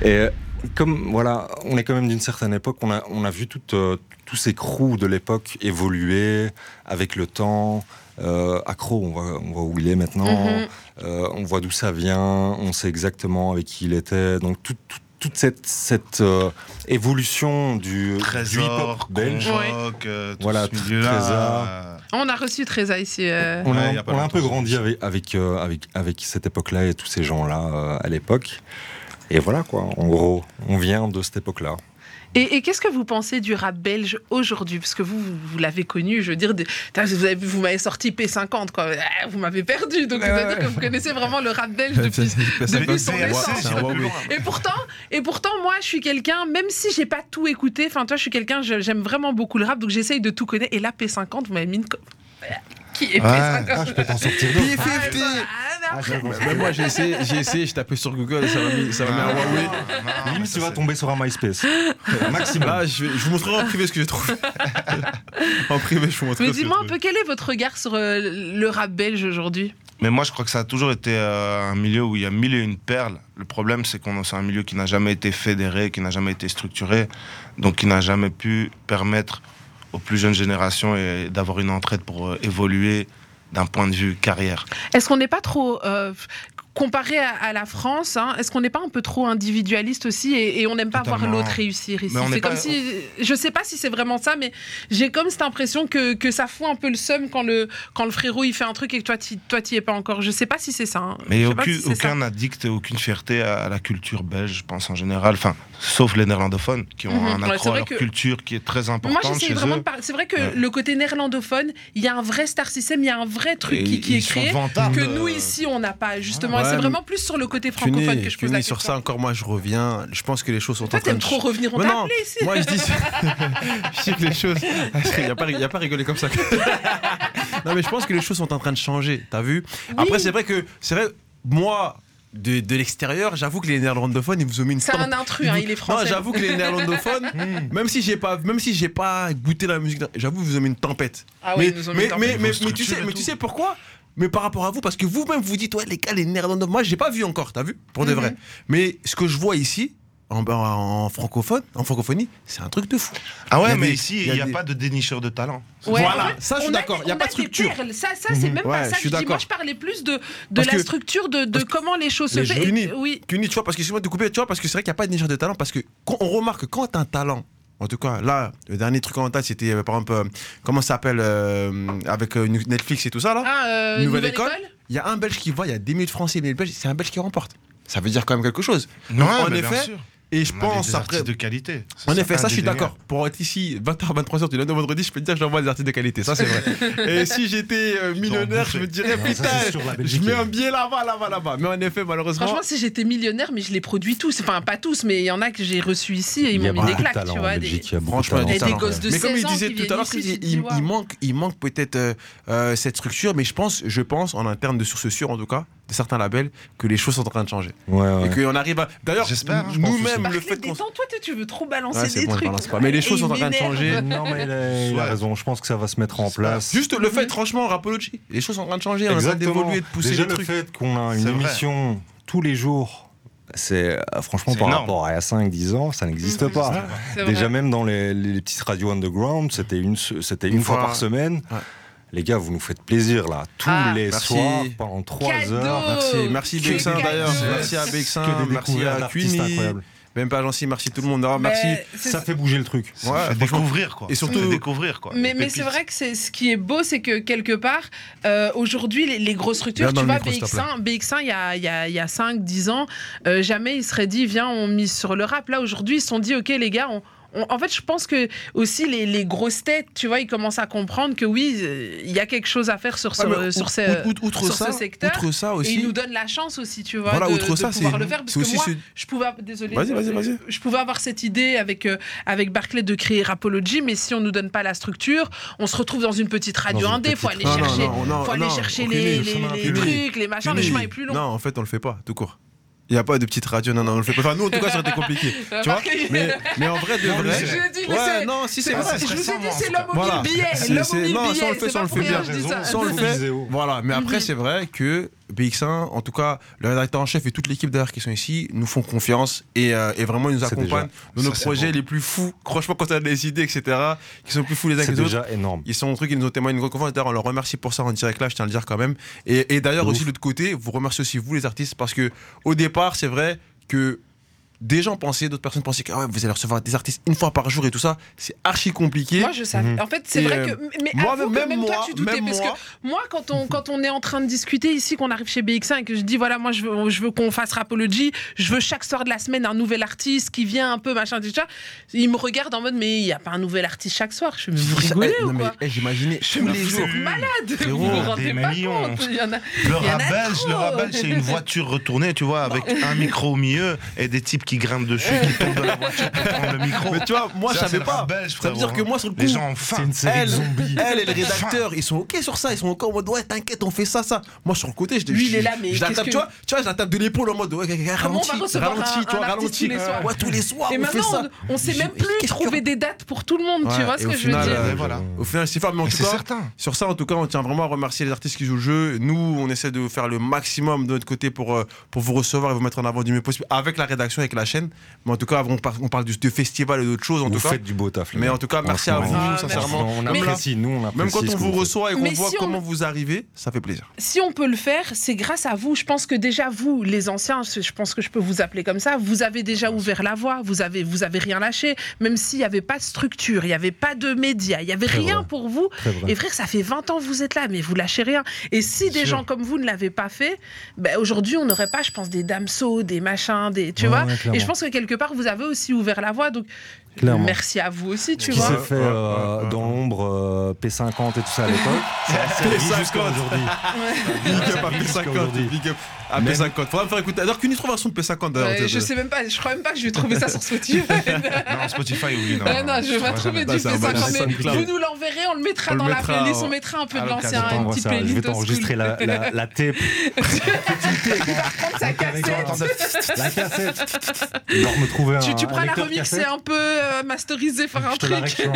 Et euh, comme voilà, on est quand même d'une certaine époque, on a, on a vu toutes, euh, tous ces crews de l'époque évoluer avec le temps. Euh, Accro, on voit, on voit où il est maintenant, Mhm. Euh, on voit d'où ça vient, on sait exactement avec qui il était. Donc tout- tout- toute cette, cette euh, évolution du, du Trésor, hip-hop belge, Convoque, euh, tout Voilà, ce milieu-là. Trésor. euh, On a reçu Trésor ici. euh. on, a, Ouais, y a pas on a un peu grandi avec, avec, euh, avec, avec cette époque-là et tous ces gens-là euh, à l'époque. Et voilà quoi, en gros, on vient de cette époque-là. Et, et qu'est-ce que vous pensez du rap belge aujourd'hui? Parce que vous, vous, vous l'avez connu, je veux dire, des- vous avez- vous m'avez sorti P50, quoi. Ah, Vous m'avez perdu, donc Ouais, c'est-à-dire ouais. que vous connaissez vraiment le rap belge depuis. depuis son naissance. Et pourtant, et pourtant, moi, je suis quelqu'un, même si j'ai pas tout écouté, enfin, toi, je suis quelqu'un, j'aime vraiment beaucoup le rap, donc j'essaye de tout connaître. Et là, P50, vous m'avez mis une. Qui est Ouais. P50 Ah, je peux t'en sortir d'autres. P50 Ah, non. Même moi j'ai essayé, j'ai essayé, j'ai tapé sur Google et ça m'a mis, ça m'a mis un Huawei. Limite, tu vas tomber sur un MySpace. [LAUGHS] Maximum. Là, je, vais- je vous montrerai en privé ce que j'ai trouvé. en privé, je vous montrerai. Mais ce que dis-moi un peu, quel est votre regard sur euh, le rap belge aujourd'hui? Mais moi, je crois que ça a toujours été euh, un milieu où il y a mille et une perles. Le problème, c'est qu'on c'est un milieu qui n'a jamais été fédéré, qui n'a jamais été structuré, donc qui n'a jamais pu permettre aux plus jeunes générations et d'avoir une entraide pour euh, évoluer d'un point de vue carrière. Est-ce qu'on n'est pas trop. euh, Comparé à, à la France, hein, est-ce qu'on n'est pas un peu trop individualiste aussi et, et on n'aime pas voir l'autre réussir ici? C'est comme si, je sais pas si c'est vraiment ça, mais j'ai comme cette impression que, que ça fout un peu le seum quand le quand le frérot il fait un truc et que toi tu toi t'y es pas encore. Je sais pas si c'est ça. hein. Mais aucun, si aucun ça. n'addicte aucune fierté à la culture belge, je pense en général. Enfin, sauf les néerlandophones qui ont Mhm. un Ouais, accro à vrai leur que- culture qui est très Moi, importante j'essaie chez vraiment eux. C'est vrai que Ouais. le côté néerlandophone, il y a un vrai star system, il y a un vrai truc Et qui, est créé que nous ici on n'a pas justement. Ouais, C'est vraiment plus sur le côté francophone que je pose la Cuny, sur question. ça encore, moi je reviens. Je pense que les choses sont Toi en train de trop revenir, on t'a non, appelé ici. Moi je [LAUGHS] dis, [LAUGHS] je sais que les choses. Il n'y a, pas- y a pas rigolé comme ça. [LAUGHS] non mais je pense que les choses sont en train de changer. T'as vu? Après c'est vrai que c'est vrai moi. De, de l'extérieur, j'avoue que les néerlandophones, ils vous ont mis une C'est un intrus, hein, il est Non, français. j'avoue que les néerlandophones, même si j'ai pas, même si j'ai pas goûté la musique, j'avoue, ils vous ont mis une tempête. Ah oui, mais, ils nous ont mis mais, une tempête. mais, mais, mais tu sais, mais tu sais pourquoi? Mais par rapport à vous, parce que vous-même vous dites, ouais, les gars, les néerlandophones, moi, j'ai pas vu encore, t'as vu Pour de Mhm. vrai. Mais ce que je vois ici, en, en francophone, en francophonie, c'est un truc de fou. Ah ouais, a mais des- ici, il y il a n'y a, des- pas de dénicheur de talent. Ouais, Voilà, en fait, ça, je suis d'accord, il y a pas de structure. perles. Ça, ça c'est Mhm. même Ouais, pas ça je que suis je dis. Moi, d'accord. je parlais plus de, de la structure, de, comment les choses se font. Oui. Cuny, tu vois, parce que excuse-moi de te couper, tu vois, parce que c'est vrai qu'il n'y a pas de dénicheur de talent, parce que quand on remarque que quand t'as un talent, en tout cas, là, le dernier truc en tête, c'était euh, par exemple, euh, comment ça s'appelle, euh, avec euh, Netflix et tout ça, là Ah, euh, Nouvelle nouvelle, école Il y a un Belge qui va, il y a des milliers de Français, mais le Belge, c'est un Belge qui remporte. Ça veut dire quand même quelque chose. Non, en mais effet, bien sûr. Et je On pense des après. artistes de qualité. En effet, ça, je suis d'accord. Pour être ici, 20h, 23h du lundi au vendredi, je peux te dire que j'envoie des artistes de qualité. Ça, c'est vrai. [LAUGHS] Et si j'étais euh, millionnaire, je me dirais, Non, putain, sûr, je mets un billet là-bas, là-bas, là-bas. Mais en effet, malheureusement. Franchement, si j'étais millionnaire, mais je les produis tous. Enfin, pas tous, mais il y en a que j'ai reçus ici et ils Il y a m'ont mis des claques, talent tu vois. des- Franchement, des gosses de mais comme 16 il disait tout à l'heure, il, manque, il manque peut-être euh, euh, cette structure, mais je pense, je pense, en interne de sources sûres en tout cas, de certains labels, que les choses sont en train de changer. Ouais, ouais. Et qu'on arrive à. D'ailleurs, J'espère, hein, nous-mêmes, le fait qu'on. toi, tu- tu veux trop balancer Ouais, des bon, trucs. pas. Mais les choses sont en train de changer. [LAUGHS] Non, mais il a, il a Ouais. raison. Je pense que ça va se mettre en place. Juste le fait, franchement, Rapology, les choses sont en train de changer, on est en train d'évoluer, de pousser Déjà, les le trucs. fait qu'on a une vrai. émission tous les jours, c'est euh, franchement par énorme. rapport à il y a 5-10 ans, ça n'existe pas. Déjà même dans les, les petites radios underground, c'était une, c'était une, Une fois fois. par semaine. Ouais. Les gars, vous nous faites plaisir là, tous Ah. les Merci. soirs pendant 3 Cadeau. heures. Merci, merci Bexin d'ailleurs, merci à Bexin, merci à d'artistes Cuny, incroyables. même pas gentil, merci tout le monde. Merci. Ça fait bouger le truc. Ça Ouais, fait franchement. découvrir, quoi. Et surtout- Ça fait découvrir, quoi. Mais, c'est vrai que c'est ce qui est beau, c'est que quelque part, euh, aujourd'hui, les, les grosses structures, tu vois, micro, s'il te BX1, BX1, il y a, y a, y a 5, 10 ans, euh, jamais ils seraient dit, viens, on mise sur le rap. Là, aujourd'hui, ils se sont dit, ok, les gars, on. On- en fait, je pense que aussi les, les grosses têtes, tu vois, ils commencent à comprendre que oui, euh, il y a quelque chose à faire sur ce, Ouais, sur ce, outre sur ça, ce secteur. outre ça et ils nous donnent la chance aussi, tu vois, Voilà, de, outre de ça, pouvoir c'est- le faire. Parce c'est que aussi moi, ce- je pouvais, désolé, Vas-y, vas-y, vas-y. je pouvais avoir cette idée avec euh, avec Barclay de créer Rapology, mais si on nous donne pas la structure, on se retrouve dans une petite radio indé. Faut petite- aller Non, non, chercher, non, non, faut aller chercher les, trucs, les machins. Le chemin est plus long. Non, en fait, on le fait pas, tout court. Il n'y a pas de petite radio, non, non, on le fait pas. Enfin, nous, en tout cas, ça aurait été compliqué. [LAUGHS] tu vois mais, mais en vrai, de Je vrai. dit, mais Ouais, c'est- non, si c'est c'est- vrai. Je vous ai dit, c'est l'homme au Voilà. mille billets. C'est- L'homme c'est- au mille non, ça, on billets. le fait, c'est ça, on pas le pour fait rien, bien. je dis ça. Ça, on le fait. Voilà, mais après, c'est vrai que BX1, en tout cas, le rédacteur en chef et toute l'équipe d'ailleurs qui sont ici, nous font confiance et, euh, et vraiment, ils nous C'est accompagnent dans nos ça, c'est projets les plus fous. Franchement, quand on a des idées, etc., qui sont plus fous les uns que C'est les autres. déjà énorme. Ils sont un truc, ils nous ont témoigné une grande confiance. D'ailleurs, on leur remercie pour ça en direct là, je tiens à le dire quand même. Et, et d'ailleurs, aussi, de l'autre côté, vous remerciez aussi vous, les artistes, parce que au départ, c'est vrai que des gens pensaient, d'autres personnes pensaient que ah ouais, vous allez recevoir des artistes une fois par jour et tout ça. C'est archi compliqué. Moi, je savais. En fait, c'est vrai euh, que. Mais moi, avoue que même même toi, moi, tu doutais. même Parce moi. que moi, quand on, quand on est en train de discuter ici, qu'on arrive chez BX1 et que je dis, voilà, moi, je veux, je veux qu'on fasse Rapology, je veux chaque soir de la semaine un nouvel artiste qui vient un peu, machin, tout ça. Il me regarde en mode, mais il n'y a pas un nouvel artiste chaque soir. Je me dis, vous rigolez Eh, ou quoi eh, J'imaginais tous les jours. Malade Vous vous rendez pas compte Il y en a. Le belge, le belge, c'est une voiture retournée, tu vois, avec un micro au milieu et des types qui grimpent dessus, qui tombent de la voiture pour prendre le micro. Mais tu vois, moi, je savais pas. belge, Ça veut dire que moi, sur le coup, Les gens ont faim. C'est une série elle, elle et le rédacteur, ils sont ok sur ça, ils sont encore en mode ouais, t'inquiète, on fait ça, ça. Moi, sur le côté, je Lui, je- il est là, mais je la tape, que- tu vois, tu vois, je la tape de l'épaule en mode ouais, va ralenti, tu vois, un artiste ralenti. tous les soirs Ouais, tous les soirs, Et on fait maintenant, ça. on, sait même plus trouver des dates pour tout le monde, tu vois ce que je veux dire euh, voilà. Au final, c'est fort, mais en tout c'est cas, certain. sur ça, en tout cas, on tient vraiment à remercier les artistes qui jouent le jeu. Nous, on essaie de faire le maximum de notre côté pour, euh, pour vous recevoir et vous mettre en avant du mieux possible avec la rédaction, avec la chaîne. Mais en tout cas, on parle, on parle du, de festival et d'autres choses, en Vous tout cas. du beau taf. Mais en tout cas, merci à vous, Ah, sincèrement. On apprécie, nous, on apprécie. Même quand on vous reçoit et qu'on voit si on- comment vous arrivez, ça fait plaisir. si on peut le faire, c'est grâce à vous. Je pense que déjà vous, les anciens, je pense que je peux vous appeler comme ça, vous avez déjà ouvert la voie, vous avez, vous avez rien lâché, même s'il n'y avait pas de structure, il n'y avait pas de médias, il n'y avait Très rien vrai. pour vous. Et frère, ça fait 20 ans que vous êtes là, mais vous lâchez rien. Et si des sûr. gens comme vous ne l'avaient pas fait, ben aujourd'hui, on n'aurait pas, je pense, des damsos, des machins, des, tu Ouais, vois. ouais. Et je pense que quelque part, vous avez aussi ouvert la voie. Donc, Clairement. merci à vous aussi, tu qui vois. s'est fait Ouais, ouais, euh, ouais, dans l'ombre euh, P50 et tout ça à l'époque. [LAUGHS] C'est assez P50. jusqu'à aujourd'hui. [LAUGHS] Big up à Jusqu'à P50. aujourd'hui. Big up à Même- P50. Faudra me faire écouter. Alors qu'une version de P50 d'ailleurs. T'es- je sais même pas, je crois même pas que je vais trouver ça sur Spotify. [LAUGHS] Non, Spotify, oui. Non, Ah non, je vais pas trouver du pas, ça, on va P50, laisser mais vous nous l'enverrez, on le mettra On le dans la playlist, en- on mettra un peu à de l'ancien, Je une petite vais t'enregistrer la, la, la tape. Prendre sa cassette. La cassette. Alors me trouver un. Tu, pourras la remixer un peu, euh, masteriser, faire un truc. [LAUGHS]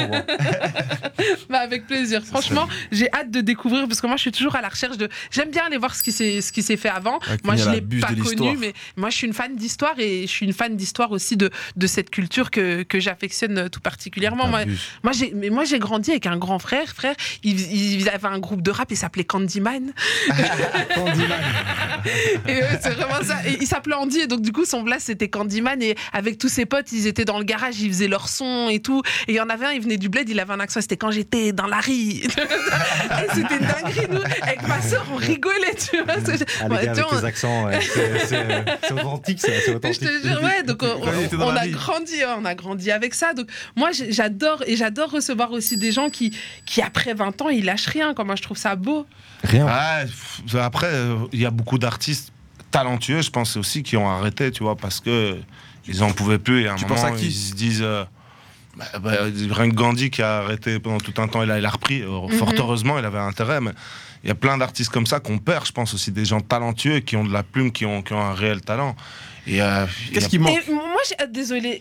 Bah, avec plaisir. Franchement, j'ai hâte de découvrir parce que moi, je suis toujours à la recherche de. J'aime bien aller voir ce qui s'est ce qui s'est fait avant. Ouais, moi, je la l'ai pas connu, mais moi, je suis une fan d'histoire et je suis une fan d'histoire aussi de de cette culture que que j'affectionne tout particulièrement. Moi, j'ai, mais moi, j'ai grandi avec un grand frère, frère. Il, il avait un groupe de rap, il s'appelait Candyman. [LAUGHS] Et euh, c'est vraiment ça. Et il s'appelait Andy, et donc du coup, son blast c'était Candyman. Et avec tous ses potes, ils étaient dans le garage, ils faisaient leur son et tout. Et il y en avait un, il venait du bled, il avait un accent, c'était quand j'étais dans la rue. [LAUGHS] et c'était dinguerie, nous. Avec ma soeur, on rigolait, tu vois. C'est- Ah, Ouais, les gars, tu avec vois, les accents, ouais, [LAUGHS] c'est- c'est c'est authentique, je authentique. te jure, ouais, donc on, a grandi, hein, on a grandi avec ça. Donc moi, j'adore et j'adore recevoir aussi des gens qui, qui après 20 ans, ils lâchent rien. Quoi. Moi, je trouve ça beau. Rien. Ah, après, euh, il y a beaucoup d'artistes talentueux, je pense aussi, qui ont arrêté, tu vois, parce que ils en pouvaient plus. Et à un Tu moment, penses à qui ils se disent. euh, bah, bah, rien que Gandhi qui a arrêté pendant tout un temps, il a, il a repris. Euh, Fort Mhm. heureusement, il avait intérêt. Mais il y a plein d'artistes comme ça qu'on perd, je pense aussi, des gens talentueux qui ont de la plume, qui ont, qui ont un réel talent. Et, euh, Qu'est-ce a- qui manque Et moi, euh, désolé.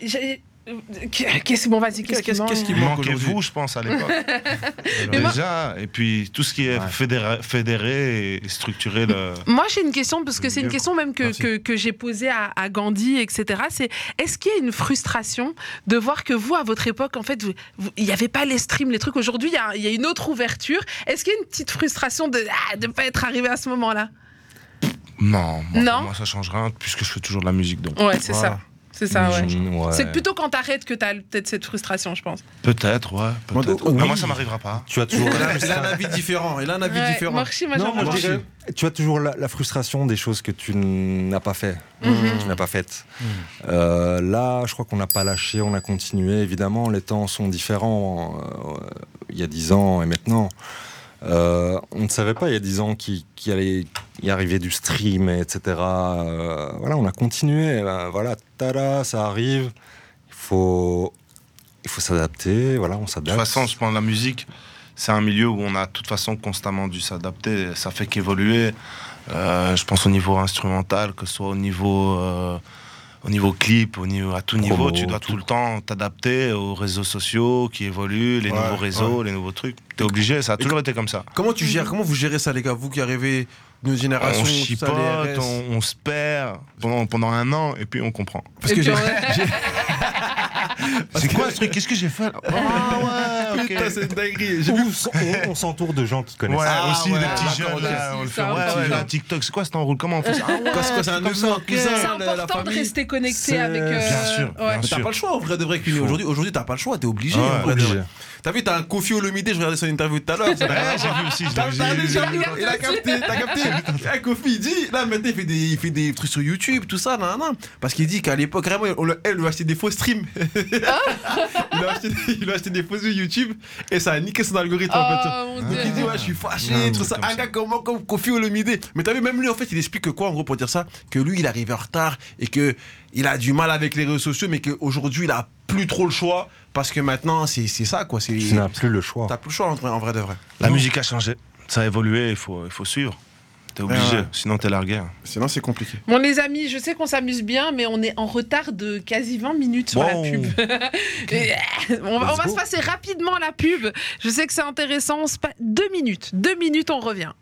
Qu'est-ce bon, vas-y, qu'est-ce qui manque qu'est-ce qui il manque vous, je pense, à l'époque. [LAUGHS] Moi- Déjà, et puis tout ce qui est Ouais. fédéré, fédéré et structuré. Le... Moi, j'ai une question, parce que c'est une question même que, que, que j'ai posée à, à Gandhi, etc. C'est est-ce qu'il y a une frustration de voir que vous, à votre époque, en fait, il n'y avait pas les streams, les trucs. Aujourd'hui, il y a, il y a une autre ouverture. Est-ce qu'il y a une petite frustration de ne pas être arrivé à ce moment-là? Non, moi, Non? moi ça change rien puisque je fais toujours de la musique. Donc Ouais, c'est Voilà. ça. C'est ça, ouais. Mmh, ouais. C'est plutôt quand t'arrêtes que t'as peut-être cette frustration, je pense. peut-être, ouais. Moi, oui. Moi ça m'arrivera pas. Tu as toujours. [LAUGHS] Il a, un avis différent. Il a un avis Ouais, différent. Marchi, moi, Non, j'aimerais moi je bien. dirais, tu as toujours la, la frustration des choses que tu n'as pas fait, Mhm. tu n'as pas faites. Euh, là, je crois qu'on n'a pas lâché, on a continué. Évidemment, les temps sont différents. euh, il y a dix ans et maintenant, Euh, on ne savait pas il y a dix ans qu'il allait y arriver du stream, etc. Euh, voilà, on a continué. Ben, voilà, tada, ça arrive. Il faut, il faut s'adapter. Voilà, on De toute s'adapte. façon, je prends la musique. c'est un milieu où on a de toute façon constamment dû s'adapter. Ça fait qu'évoluer. Euh, je pense au niveau instrumental, que ce soit au niveau, euh, au niveau clip, au niveau, à tout niveau, Promo, tu dois tout. tout le temps t'adapter aux réseaux sociaux qui évoluent, les Ouais, nouveaux réseaux, les nouveaux trucs. T'es obligé, ça a toujours été comme ça. Comment tu gères, comment vous gérez ça, les gars Vous qui arrivez de nos générations, On ça, chipote, on, on se perd pendant, pendant un an et puis on comprend. Parce Et [LAUGHS] que j'ai. C'est quoi ce truc Qu'est-ce que j'ai fait là? Ah ouais, c'est une dinguerie. On, s'entoure de gens qui connaissent. Ouais, Ah, aussi ouais, des petits d'accord, jeunes là, on le fait. Ouais, ouais, là, TikTok, c'est quoi cet enroule Comment on fait ça? [LAUGHS] Ah c'est un C'est la- la important de rester connecté avec. euh, Bien sûr, t'as pas le choix en vrai de vrai. Aujourd'hui, aujourd'hui t'as pas le choix, t'es obligé. T'as vu, t'as un Kofi Olomide, je regardais son interview tout à l'heure. [LAUGHS] j'ai vu aussi, il a capté, t'as capté. Kofi, il dit, là maintenant il fait des, trucs sur YouTube, tout ça, nan, nan. Parce qu'il dit qu'à l'époque, vraiment, on lui a acheté des faux streams. [LAUGHS] il, a acheté, il lui a acheté des faux vues YouTube et ça a niqué son algorithme en fait. Oh mon Donc il dit ouais je suis fâché, Non, tout ça. Un gars comme moi, comme Kofi Olomide. Mais t'as vu même lui en fait il explique que quoi en gros pour dire ça? Que lui il arrivait en retard et que il a du mal avec les réseaux sociaux mais qu'aujourd'hui il a plus trop le choix parce que maintenant c'est c'est ça quoi. C'est Tu n'as plus le choix. T'as plus le choix en vrai, en vrai de vrai. La musique a changé, ça a évolué, il faut, il faut suivre. T'es obligé, Ouais. sinon t'es largué. Sinon c'est compliqué. Bon les amis, je sais qu'on s'amuse bien, mais on est en retard de quasi 20 minutes sur la pub. [LAUGHS] Et, on va, on va se passer rapidement la pub. Je sais que c'est intéressant. Deux minutes, deux minutes, on revient.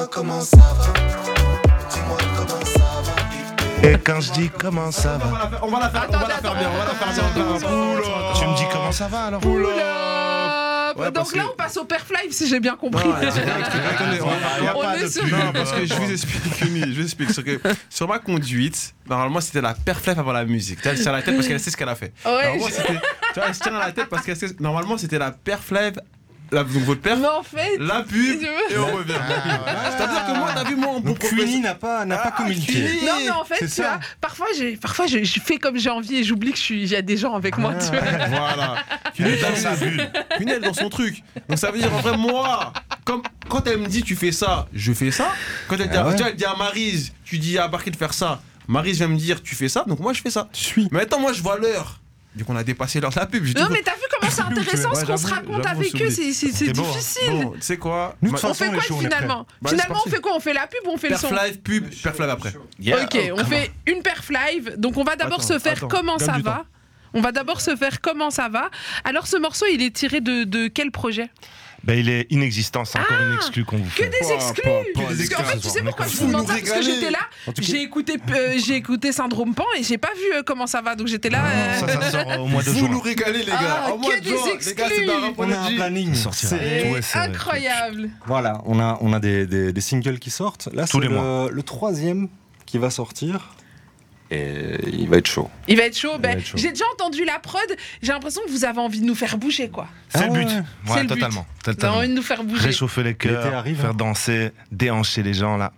Dis-moi comment ça va. Dis-moi comment ça va. Et quand je dis comment ça va, On va la faire, on va la faire bien, on va la faire bien. tu me dis comment ça va alors Oula Ouais, Donc là, que- on passe au Perf Live, si j'ai bien compris. Non, parce que je vous explique, je vous explique. Sur, que, sur ma conduite, normalement, c'était la perflève avant la musique. Elle se tient la tête parce qu'elle sait ce qu'elle a fait. Ouais, Normalement, je- c'était- tu vois, elle se tient la tête parce qu'elle sait. Normalement, c'était la perflève, la, donc votre perf, Mais en fait, la pub, je- et on revient. C'est-à-dire que moi, t'as vu, moi, en bon Donc Cuny professeur. n'a pas, n'a pas Ah, communiqué. Cuny. Non, mais en fait, tu ça. vois, parfois, j'ai, parfois je, je fais comme j'ai envie et j'oublie que je suis, il y a des gens avec moi, tu vois. Voilà. [LAUGHS] Cuny dans sa bulle. Cuny dans son truc. Donc ça veut dire en vrai moi, comme quand elle me dit tu fais ça, je fais ça. Quand elle dit, Ah ouais. tu vois, elle dit à Marise, tu dis à Barry de faire ça. Marise vient me dire tu fais ça, donc moi je fais ça. Suis. Mais attends, moi je vois l'heure. Du coup on a dépassé l'heure de la pub. Non, mais t'as vu comment c'est [LAUGHS] intéressant ce qu'on se raconte avec eux, c'est, hein. difficile. Bon, tu sais quoi? Nous, On fait quoi finalement? Bah, Finalement, on fait quoi? On fait la pub ou on fait le Perf son? Live, pub, perf live après. Ok, on fait une perf live. Donc on va d'abord se faire attends, comment ça va. temps. On va d'abord se faire comment ça va. Alors ce morceau, il est tiré de, de quel projet? Ben, Il est inexistant, c'est encore une exclue qu'on vous Que fait. des Pas- exclus pas- pas Parce des qu'en fait, exclus, tu sais pourquoi je vous Vous demande ça Parce que régalez. j'étais là, En tout cas- j'ai écouté, euh, j'ai écouté Syndrome Pan et j'ai pas vu euh, comment ça va. Donc j'étais là. euh, Ça, ça sort au mois de Vous juin. nous régalez les gars. Ah, Au mois que de des juin, les gars, c'est dans exclus. Rap On a un Apology. planning. Il sortira. C'est- Ouais, c'est vrai. incroyable. Voilà, on a, on a des, des- des singles qui sortent. Là, Tous c'est les le, mois. le troisième qui va sortir. Et il va être chaud. Il va être chaud. Ben, va être chaud. J'ai déjà entendu la prod. J'ai l'impression que vous avez envie de nous faire bouger, quoi. C'est Ah le but. ouais. Le but. totalement. Vous avez totalement. envie de nous faire bouger. Réchauffer les cœurs, arrive, faire hein. danser, déhancher les gens là.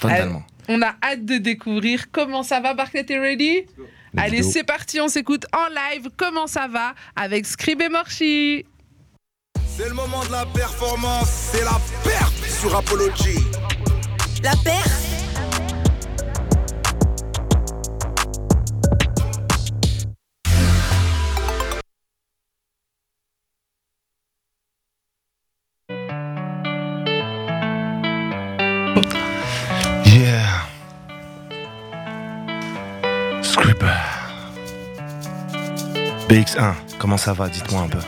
Totalement. On a hâte de découvrir comment ça va. Barclay, t'es ready? Allez, c'est parti. On s'écoute en live. Comment ça va avec Scrib et Morchi? C'est le moment de la performance, c'est la perf sur Apology. La paire BX1, comment ça va Dites-moi un peu.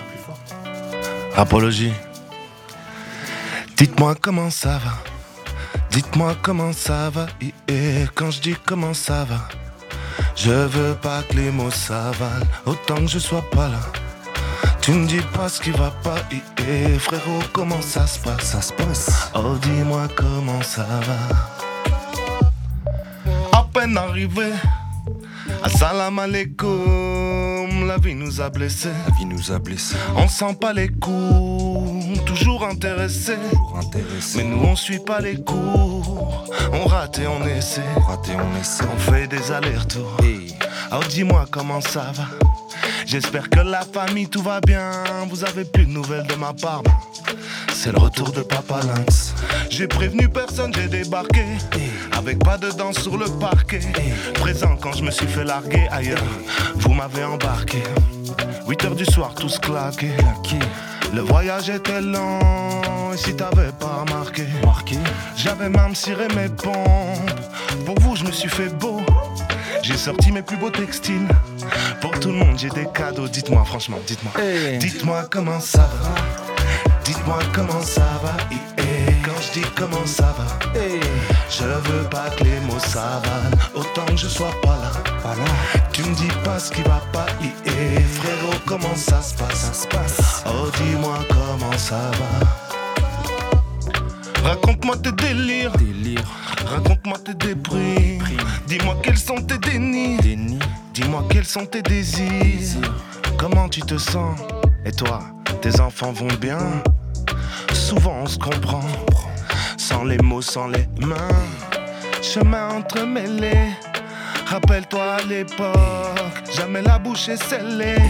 Apologie. Dites-moi comment ça va. Dites-moi comment ça va. Et et quand je dis comment ça va, je veux pas que les mots s'avalent. Autant que je sois pas là. Tu me dis pas ce qui va pas. Et et frérot, comment ça se passe? Ça se passe. Oh, dis-moi comment ça va. À peine arrivé, Assalam alaikum, la vie nous a blessés. La vie nous a blessés. On sent pas les coups, toujours intéressés. Pour intéresser. Mais nous on suit pas les cours, on rate et on essaie. On essaie. On fait des allers-retours. Hey. Oh dis-moi comment ça va? J'espère que la famille tout va bien. Vous avez plus de nouvelles de ma part. C'est le retour de Papa Lynx. J'ai prévenu personne, j'ai débarqué. Avec pas de danse sur le parquet. Présent quand je me suis fait larguer ailleurs. Vous m'avez embarqué. 8 heures du soir, tous claqués. Le voyage était lent. Et si t'avais pas remarqué, j'avais même ciré mes pompes. Pour vous, je me suis fait beau. J'ai sorti mes plus beaux textiles. Pour tout le monde, j'ai des cadeaux. Dites-moi, franchement, dites-moi. Dites-moi comment ça va. Dites-moi comment ça va. Eh, eh. Quand je dis comment ça va, je veux pas que les mots s'avalent. Autant que je sois pas là. Tu me dis pas ce qui va pas. eh, eh. Frérot, comment ça se passe? Oh, dis-moi comment ça va. Raconte-moi tes délires. Raconte-moi tes déprimes. Dis-moi quels sont tes dénis. Dis-moi quels sont tes désirs. Comment tu te sens? Et toi, tes enfants vont bien? Souvent on se comprend. Sans les mots, sans les mains. Chemin entremêlé. Rappelle-toi à l'époque, jamais la bouche est scellée.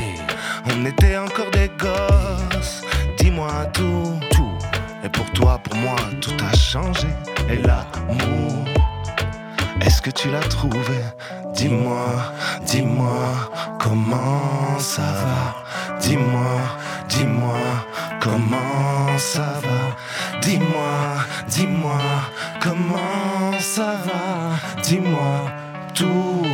On était encore des gosses. Dis-moi tout, tout. Et pour toi, pour moi, tout a changé. Et l'amour, est-ce que tu l'as trouvé? Dis-moi, dis-moi comment ça va. Dis-moi, dis-moi comment ça va. Dis-moi, dis-moi comment ça va. Dis-moi tout.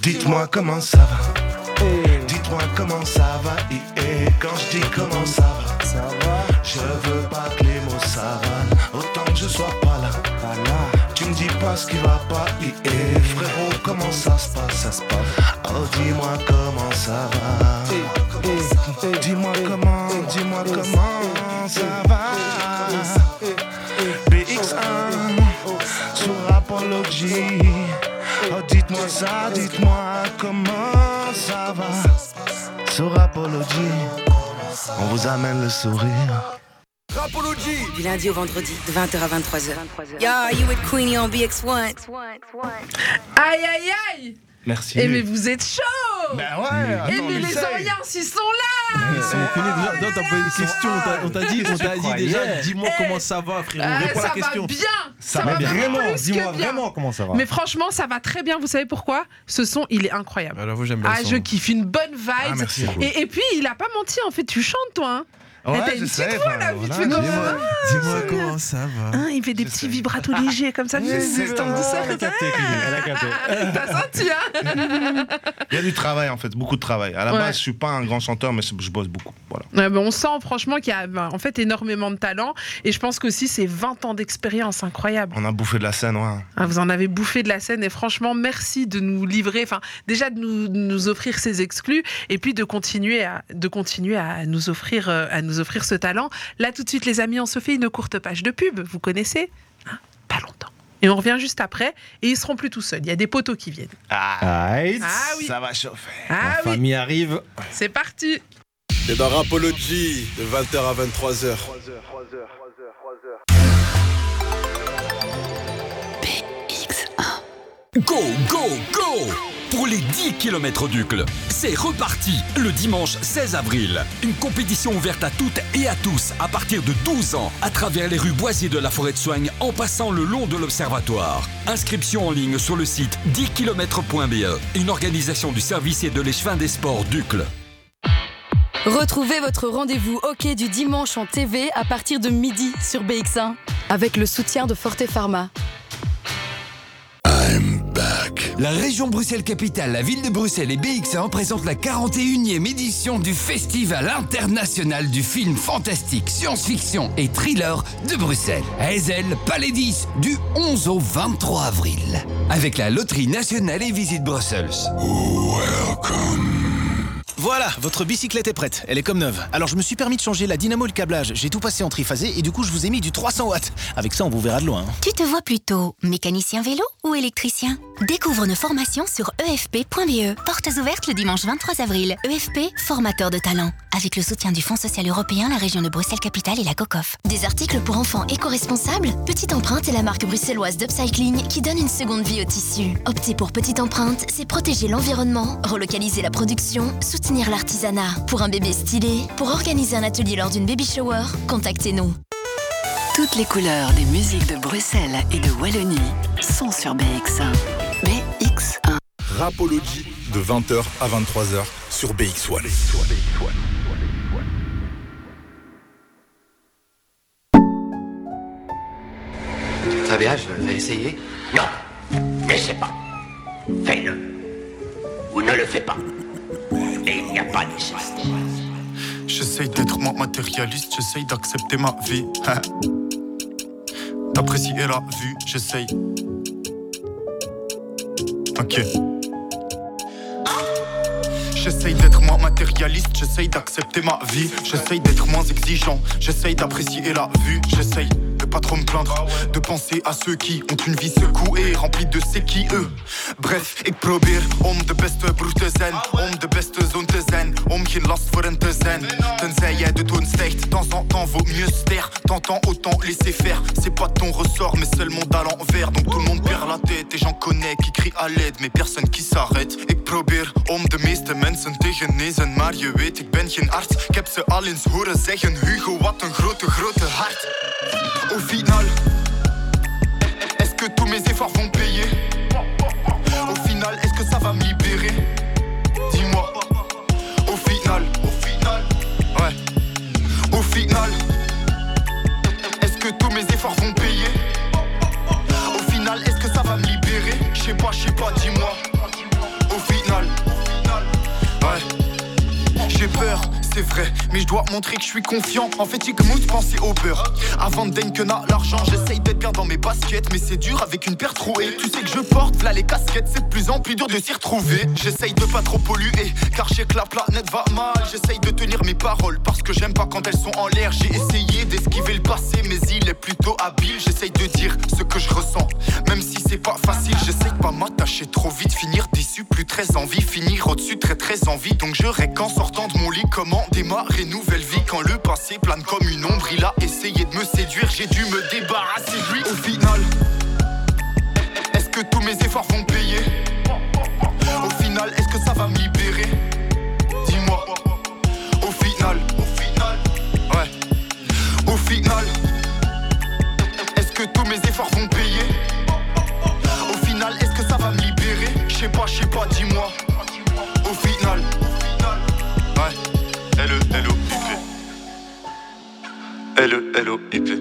Dites-moi comment ça va. Dites-moi comment ça va. Et, quand je dis comment ça va, je veux pas que les mots s'avalent. Autant que je sois pas là. Tu me dis pas ce qui va pas. Et frérot, comment ça se passe? Ça se passe. Oh, dis-moi comment ça va. Dis-moi comment, dis-moi comment ça va. BX1 sur Apology. Oh, dites-moi ça, dites-moi comment ça va. Sur Apology, on vous amène le sourire. Rapology Du lundi au vendredi, de 20h à 23h. Yo, you with Queenie on BX1. Aïe, aïe, aïe Merci. Eh mais vous êtes chaud Ben ouais, Eh attends, mais les. Oriens, ils sont là On connaît déjà. Non, t'as pas une question. on t'a- dit, on t'a dit déjà. Dis-moi Eh, comment ça va, frérot. Euh, Réponds à la question. bien Ça va bien. vraiment dis-moi vraiment comment ça va. Mais franchement, ça va très bien. Vous savez pourquoi? Ce son, il est incroyable. Alors, vous, j'aime bien Ah, je kiffe une bonne vibe. Ah, merci. et, et puis, il a pas menti, en fait, tu chantes, toi. Ouais, t'as une sais, petite voix, là, voilà. Dis-moi comment ça va. Hein, il fait des petits vibratos légers comme ça. sais, en douceur. Elle a capté, Clément, elle a capté. [LAUGHS] T'as senti, hein Il y a du travail en fait, beaucoup de travail. À la Ouais. base, je suis pas un grand chanteur, mais je bosse beaucoup. Voilà. Ouais, On sent franchement qu'il y a ben, en fait énormément de talent. Et je pense qu'aussi, c'est 20 ans d'expérience incroyable. On a bouffé de la scène, ouais. Ah, vous en avez bouffé de la scène et franchement, merci de nous livrer, enfin déjà de nous, de nous offrir ces exclus et puis de continuer à, de continuer à nous offrir, euh, à nous offrir ce talent. Là, tout de suite, les amis, on se fait une courte page de pub. Vous connaissez Hein Pas longtemps. Et on revient juste après et ils seront plus tout seuls. Il y a des poteaux qui viennent. Aïe. Ah oui, Ça va chauffer. ah La oui, famille arrive. c'est parti. T'es dans Rapology de 20h à 23h. Go, go, go Pour les 10 km d'Ucle, c'est reparti le dimanche 16 avril. Une compétition ouverte à toutes et à tous à partir de 12 ans, à travers les rues Boisier de la Forêt de Soigne en passant le long de l'Observatoire. Inscription en ligne sur le site 10km.be, une organisation du service et de l'échevin des sports d'Ucle. Retrouvez votre rendez-vous hockey du dimanche en TV à partir de midi sur BX1 avec le soutien de Forte Pharma. La région Bruxelles-Capitale, la ville de Bruxelles et BX1 présentent la 41e édition du Festival international du film fantastique, science-fiction et thriller de Bruxelles. À Ezel, Palais 10, du 11 au 23 avril. Avec la Loterie nationale et Visite Brussels. Voilà, votre bicyclette est prête. Elle est comme neuve. Alors je me suis permis de changer la dynamo et le câblage. J'ai tout passé en triphasé et du coup je vous ai mis du 300 watts. Avec ça on vous verra de loin. hein. Tu te vois plutôt mécanicien vélo ou électricien? Découvre nos formations sur E efp.be. Portes ouvertes le dimanche 23 avril. EFP, formateur de talent. Avec le soutien du Fonds social européen, la région de Bruxelles-Capitale et la COCOF. Des articles pour enfants éco-responsables Petite Empreinte est la marque bruxelloise d'upcycling qui donne une seconde vie au tissu. Opter pour Petite Empreinte, c'est protéger l'environnement, relocaliser la production, soutenir l'artisanat. Pour un bébé stylé, pour organiser un atelier lors d'une baby shower, contactez-nous. Toutes les couleurs des musiques de Bruxelles et de Wallonie sont sur BX1. BX1. Rapology de 20h à 23h sur BX1. Très bien, je vais essayer. Non, n'essaie pas. Fais-le. Ou ne le fais pas. Et. J'essaye d'être moins matérialiste, j'essaye d'accepter ma vie. hein. D'apprécier la vue, j'essaye. Ok. J'essaye d'être moins matérialiste, j'essaye d'accepter ma vie. J'essaye d'être moins exigeant, j'essaye d'apprécier la vue. J'essaye pas trop me plaindre, de penser à ceux qui ont une vie secouée, remplie de c'est qui eux. Bref, ik probeer om de beste broer te zijn, om de beste zoon te zijn, om geen last voor hen te zijn. Tenzij jij de toon stijgt, de temps en temps vaut mieux se taire. T'entends autant laisser faire, c'est pas ton ressort, mais seulement à l'envers. Donc tout le monde perd la tête et j'en connais qui crient à l'aide, mais personne qui s'arrête. Ik probeer om de meeste mensen te genezen, maar je weet, ik ben geen arts. Ik heb ze al eens horen zeggen, Hugo, wat een grote, grote hart. Au final, est-ce que tous mes efforts vont payer? Au final, est-ce que ça va me libérer? Dis-moi. Au final, au final, ouais. Au final, est-ce que tous mes efforts vont payer? Au final, est-ce que ça va me libérer? Je sais pas, je sais pas, dis-moi. Au final, ouais. J'ai peur, c'est vrai, mais je dois montrer que je suis confiant. En fait, ik moet penser au beurre. Avant de à l'argent, j'essaye d'être bien dans mes baskets, mais c'est dur avec une paire trouée. Tu sais que je porte, là les casquettes, c'est de plus en plus dur de s'y retrouver. J'essaye de pas trop polluer, car je sais que la planète va mal. J'essaye de tenir mes paroles, parce que j'aime pas quand elles sont en l'air. J'ai essayé d'esquiver le passé, mais il est plutôt habile. J'essaye de dire ce que je ressens, même si c'est pas facile. J'essaye de pas m'attacher trop vite, finir déçu, plus très envie, finir au-dessus, très très envie. Donc je règle en sortant de mon lit, comment démarrer nouvelle vie quand le passé plane comme une ombre. Il a essayé de me séduire, j'ai dû me débarrasser de lui. Au final, est-ce que tous mes efforts vont payer? Au final, est-ce que ça va me libérer? Dis-moi. Au final, au final, ouais. Au final, est-ce que tous mes efforts vont payer? Au final, est-ce que ça va me libérer? Je sais pas, je sais pas, dis-moi. L-E, L-O, I-P.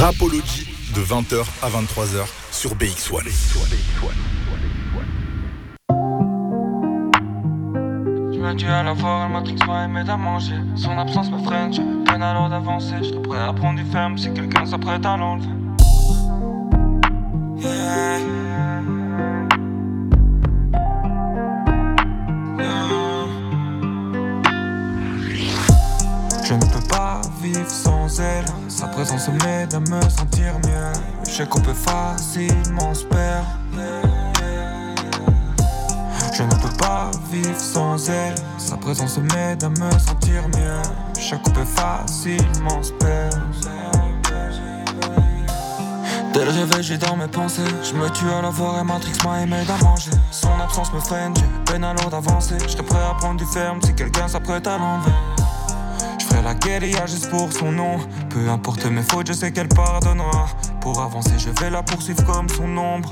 Rapology de 20h à 23h sur BX1. Je me tue à la fois, elle matrix moi et m'aide à manger. Son absence me freine, j'ai peine alors d'avancer. Je prêt à prendre du ferme si quelqu'un s'apprête à l'enlever. Je ne peux pas vivre sans elle. Sa présence m'aide à me sentir mieux. Je sais qu'on peut facilement se perdre. Je ne peux pas vivre sans elle. Sa présence m'aide à me sentir mieux. Je sais qu'on peut facilement se perdre. Dès le réveil, j'ai dans mes pensées. Je me tue à la voir et Matrix m'a aimé à manger. Son absence me freine, j'ai peine alors d'avancer. J'étais prêt à prendre du ferme si quelqu'un s'apprête à l'enlever. Je ferai la guérilla juste pour son nom. Peu importe mes fautes, je sais qu'elle pardonnera. Pour avancer, je vais la poursuivre comme son ombre.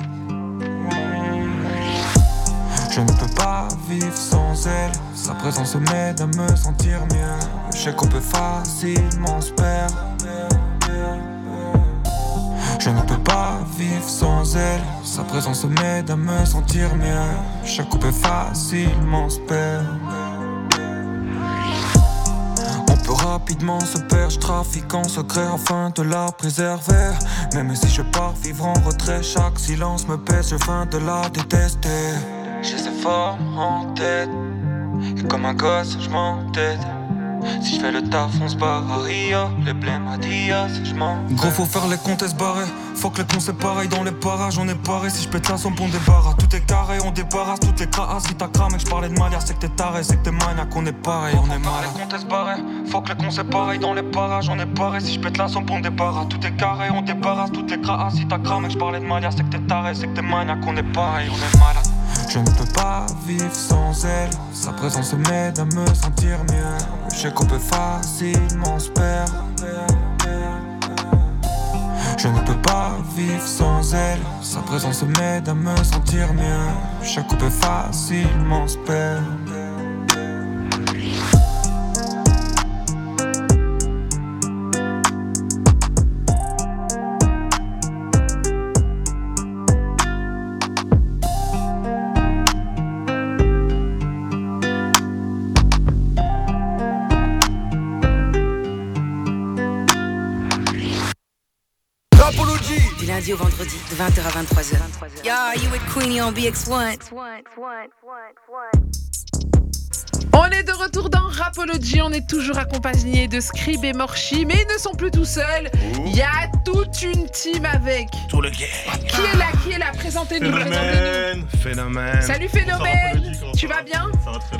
Je ne peux pas vivre sans elle. Sa présence m'aide à me sentir mieux. Je sais qu'on peut facilement se perdre. Je ne peux pas vivre sans elle. Sa présence m'aide à me sentir mieux. Sais qu'on peut facilement se perdre. On peut rapidement se perd. Je trafique en secret afin de la préserver. Même si je pars vivre en retrait, chaque silence me pèse, je viens de la détester. J'ai ces formes en tête, et comme un gosse, je m'entête. Si je fais le taf, on se barre à Rio. Les blèmes à Dia, si je m'en. Gros, faut faire les comptes et se barrer. Faut que les cons c'est pareil dans les parages, on est paré. Si je pète la somme, on débarrasse. Tout est carré, on débarrasse toutes les crasses. Si t'as cramé, que je parlais de manière, c'est que t'es taré, c'est que t'es maniaque, on est pareil, on est malade. les comptes et se barrer. Faut que les cons c'est pareil dans les parages, on est paré. Si je pète la somme, on débarrasse. Tout est carré, on débarrasse toutes les crasses. Si t'as cramé, que je parlais de manière, c'est que t'es taré, c'est que t'es maniaque, on est pareil, on est malade. Je ne peux pas vivre sans elle. Sa présence m'aide à me sentir mieux. Je sais qu'on peut facilement se perdre. Je ne peux pas vivre sans elle. Sa présence m'aide à me sentir mieux. Je sais qu'on peut facilement se perdre. Lundi au vendredi, de 20h à 23h. Yeah, you with Queenie on BX1. On est de retour dans Rapology, on est toujours accompagné de Scrib et Morchi, mais ils ne sont plus tout seuls. Il y a toute une team avec. Tout le gang. Qui est là Qui est là Présentez-nous, présentez-nous. Phénomène. Salut Phénomène, tu vas bien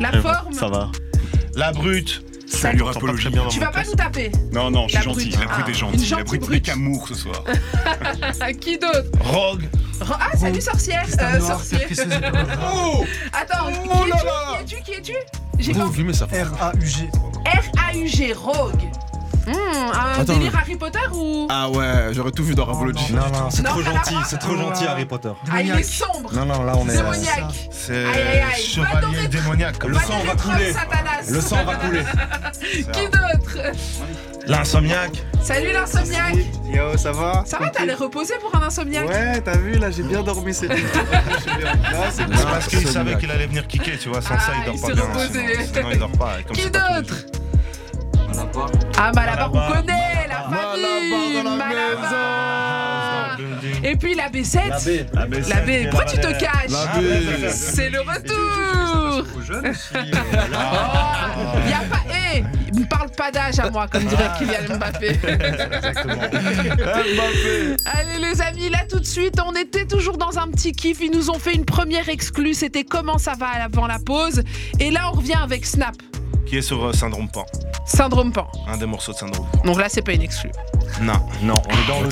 La forme Ça va. La brute. Salut Rapologie. Tu vas pas nous taper Non, non, je suis gentil. La brute Ah, est gentille. La brute n'est qu'amour ce soir. [LAUGHS] Qui d'autre? Rogue. Ro- Ah, salut sorcière euh, sorcier. [LAUGHS] Oh Attends, qui Oh là es-tu? Qui es-tu? Qui es-tu? J'ai pas Lui, mais ça R-A-U-G. R-A-U-G, Rogue. Hmm, un Attends, délire mais- Harry Potter ou? Ah ouais, j'aurais tout vu dans Rapology. Non, non, c'est Non, trop va gentil, c'est trop gentil Harry Potter. Ah, il est sombre. Non, non, là on est. euh, Démoniaque. C'est Aïe, aïe, aïe. chevalier démoniaque. Le sang va couler. Satanas. Le sang va couler. [LAUGHS] Qui d'autre? L'insomniaque. Salut l'insomniaque. Yo, ça va? Ça va, t'as l'air reposé pour un insomniaque? Ouais, t'as vu, là, j'ai bien dormi cette nuit. Je suis bien. Là, c'est C'est parce qu'il savait qu'il allait venir kicker, tu vois. Sans ça, il Ah, dort il pas s'est bien. reposé. Sinon, sinon, il dort pas. Et comme Qui c'est pas tous les d'autre? jours. Ah, Malabar, on Malabar. connaît la famille. Malabar. Et puis la B7. La B. La B7, La B. Pourquoi tu te caches La B. C'est le retour. Oh, y a pas. Eh, me parle pas d'âge à moi, comme dirait Kylian Mbappé. [LAUGHS] Allez les amis, là tout de suite, on était toujours dans un petit kiff. Ils nous ont fait une première exclue. C'était comment ça va avant la pause. Et là, on revient avec Snap, Qui est sur euh, Syndrome Pan. Syndrome Pan. Un des morceaux de Syndrome Pan. Donc là, c'est pas une exclue. Non. Non, on est dans le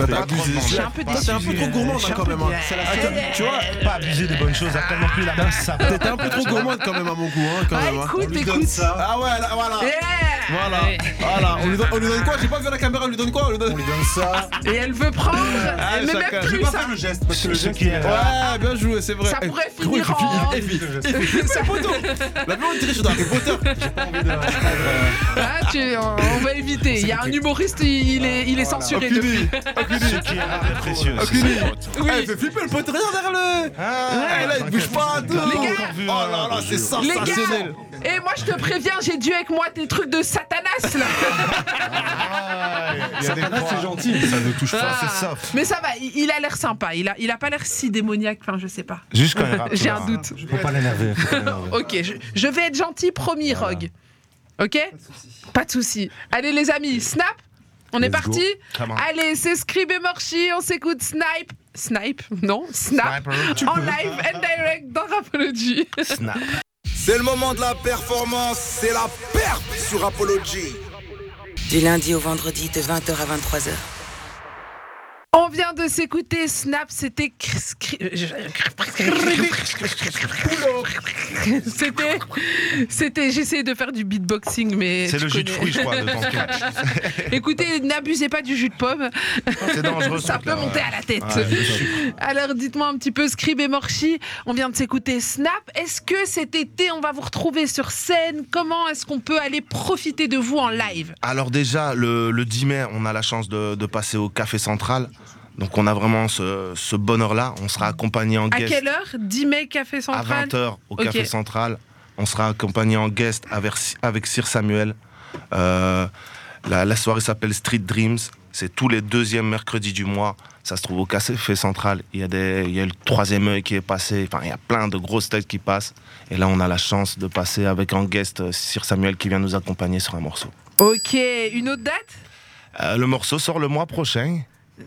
suis un peu T'es un peu trop gourmande hein, quand même. hein. C'est la seule- Tu vois, Pas abuser des bonnes choses. Appelle non plus la. [LAUGHS] Ça t'étais un peu trop gourmande quand même à mon goût. Hein, quand Ah, même, hein. écoute, écoute. Ah ouais, là, voilà. Voilà, voilà. On lui, donne, on lui donne quoi? J'ai pas vu la caméra, on lui donne quoi? On lui donne, on lui donne ça. Et elle veut prendre. Ah, chacun. même Je plus vais pas ça. faire le geste parce que le geste qui est- Ouais, bien joué, c'est vrai. Ça Eh, pourrait il finir en- il- [LAUGHS] il- c'est poteau. La blonde dirait je suis dans Harry Potter. Ah, tu- on, on va éviter. Il y a un humoriste, il, il est, il est censuré depuis. Ce qui est précieux. Oui. Ah, il fait flipper le pote, regarde-le. Ah, Eh, là, il bouge pas. tout. Les gars. Oh là là, c'est Les sensationnel. Et moi je te préviens, j'ai dû avec moi tes trucs de Satanas là. Il y a des Satanas, c'est gentil. Ça ne touche pas, Ah. c'est soft. Mais ça va, il, a l'air sympa. Il a, il a pas l'air si démoniaque. Enfin, je sais pas. Juste quand tu [LAUGHS] J'ai un doute. L'énerver. faut pas l'énerver. [LAUGHS] Ok, je, je vais être gentil, promis, Rogue. Ok Pas de souci. Allez les amis, snap. On est parti. Allez, c'est Scrib et Morchi. On s'écoute Snipe. Snipe Non, Snap. Sniper. En live and direct dans Rapology. Snap. C'est le moment de la performance, c'est la perf sur Apology. Du lundi au vendredi, de 20h à 23h. On vient de s'écouter Snap, c'était. C'était. C'était. J'essayais de faire du beatboxing, mais. C'est le jus de fruits, je crois. Écoutez, n'abusez pas du jus de pomme. C'est dangereux, ce Ça peut monter à la tête. Alors dites-moi un petit peu, Scrib et Morchi, on vient de s'écouter Snap. Est-ce que cet été, on va vous retrouver sur scène Comment est-ce qu'on peut aller profiter de vous en live Alors déjà, le, le 10 mai, on a la chance de passer au Café Central. Donc on a vraiment ce, ce bonheur-là. On sera accompagné en À guest quelle heure? 10 mai, Café à Central? 20h au. Café Central. On sera accompagné en guest avec, avec Sir Samuel. Euh, La, la soirée s'appelle Street Dreams. C'est tous les deuxièmes mercredis du mois. Ça se trouve au Café Central. Il y, a des, il y a le troisième œil qui est passé. Enfin, il y a plein de grosses têtes qui passent. Et là, on a la chance de passer avec en guest euh, Sir Samuel qui vient nous accompagner sur un morceau. Ok, une autre date? Euh, le morceau sort le mois prochain.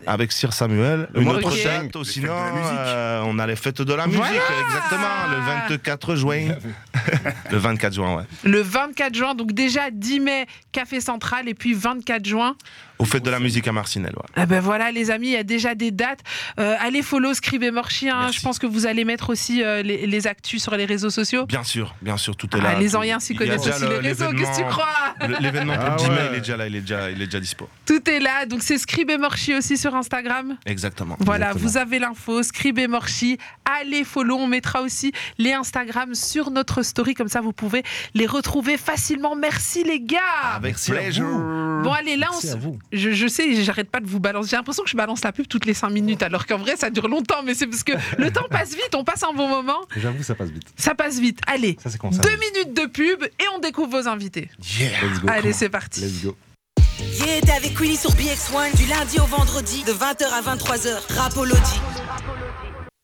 Avec Sir Samuel. Le Une autre prochain. date, sinon, euh, on a les fêtes de la musique, exactement, le 24 juin. [LAUGHS] le 24 juin, ouais. Le 24 juin, donc déjà 10 mai, Café Central, et puis 24 juin. Aux fêtes de la musique à Marcinelle, ouais. Eh ben voilà les amis, il y a déjà des dates. Euh, allez follow Scribe et Morchi. hein. Je pense que vous allez mettre aussi euh, les, les actus sur les réseaux sociaux. Bien sûr, bien sûr, tout est Ah, là. les Tout- anciens s'y connaissent aussi le- les réseaux, qu'est-ce que tu crois le- L'événement pour Ah 10 mai, ouais. il est déjà là, il est déjà, il est déjà dispo. Tout est là, donc c'est Scribe et Morchi aussi sur Instagram. Exactement. Voilà, exactement. vous avez l'info, Scribe et Morchi. Allez follow, on mettra aussi les Instagram sur notre story, comme ça vous pouvez les retrouver facilement. Merci les gars Avec plaisir. Bon allez, là, on se-. Je, je sais, j'arrête pas de vous balancer. J'ai l'impression que je balance la pub toutes les 5 minutes, alors qu'en vrai, ça dure longtemps, mais c'est parce que le temps [LAUGHS] passe vite, on passe un bon moment. J'avoue, ça passe vite. Ça passe vite. Allez, Ça, c'est comme ça. deux minutes de pub et on découvre vos invités. Let's go. Allez, c'est parti. Let's go. Yeah, t'es avec Queenie sur BX1 du lundi au vendredi de 20h à 23h. Rapology.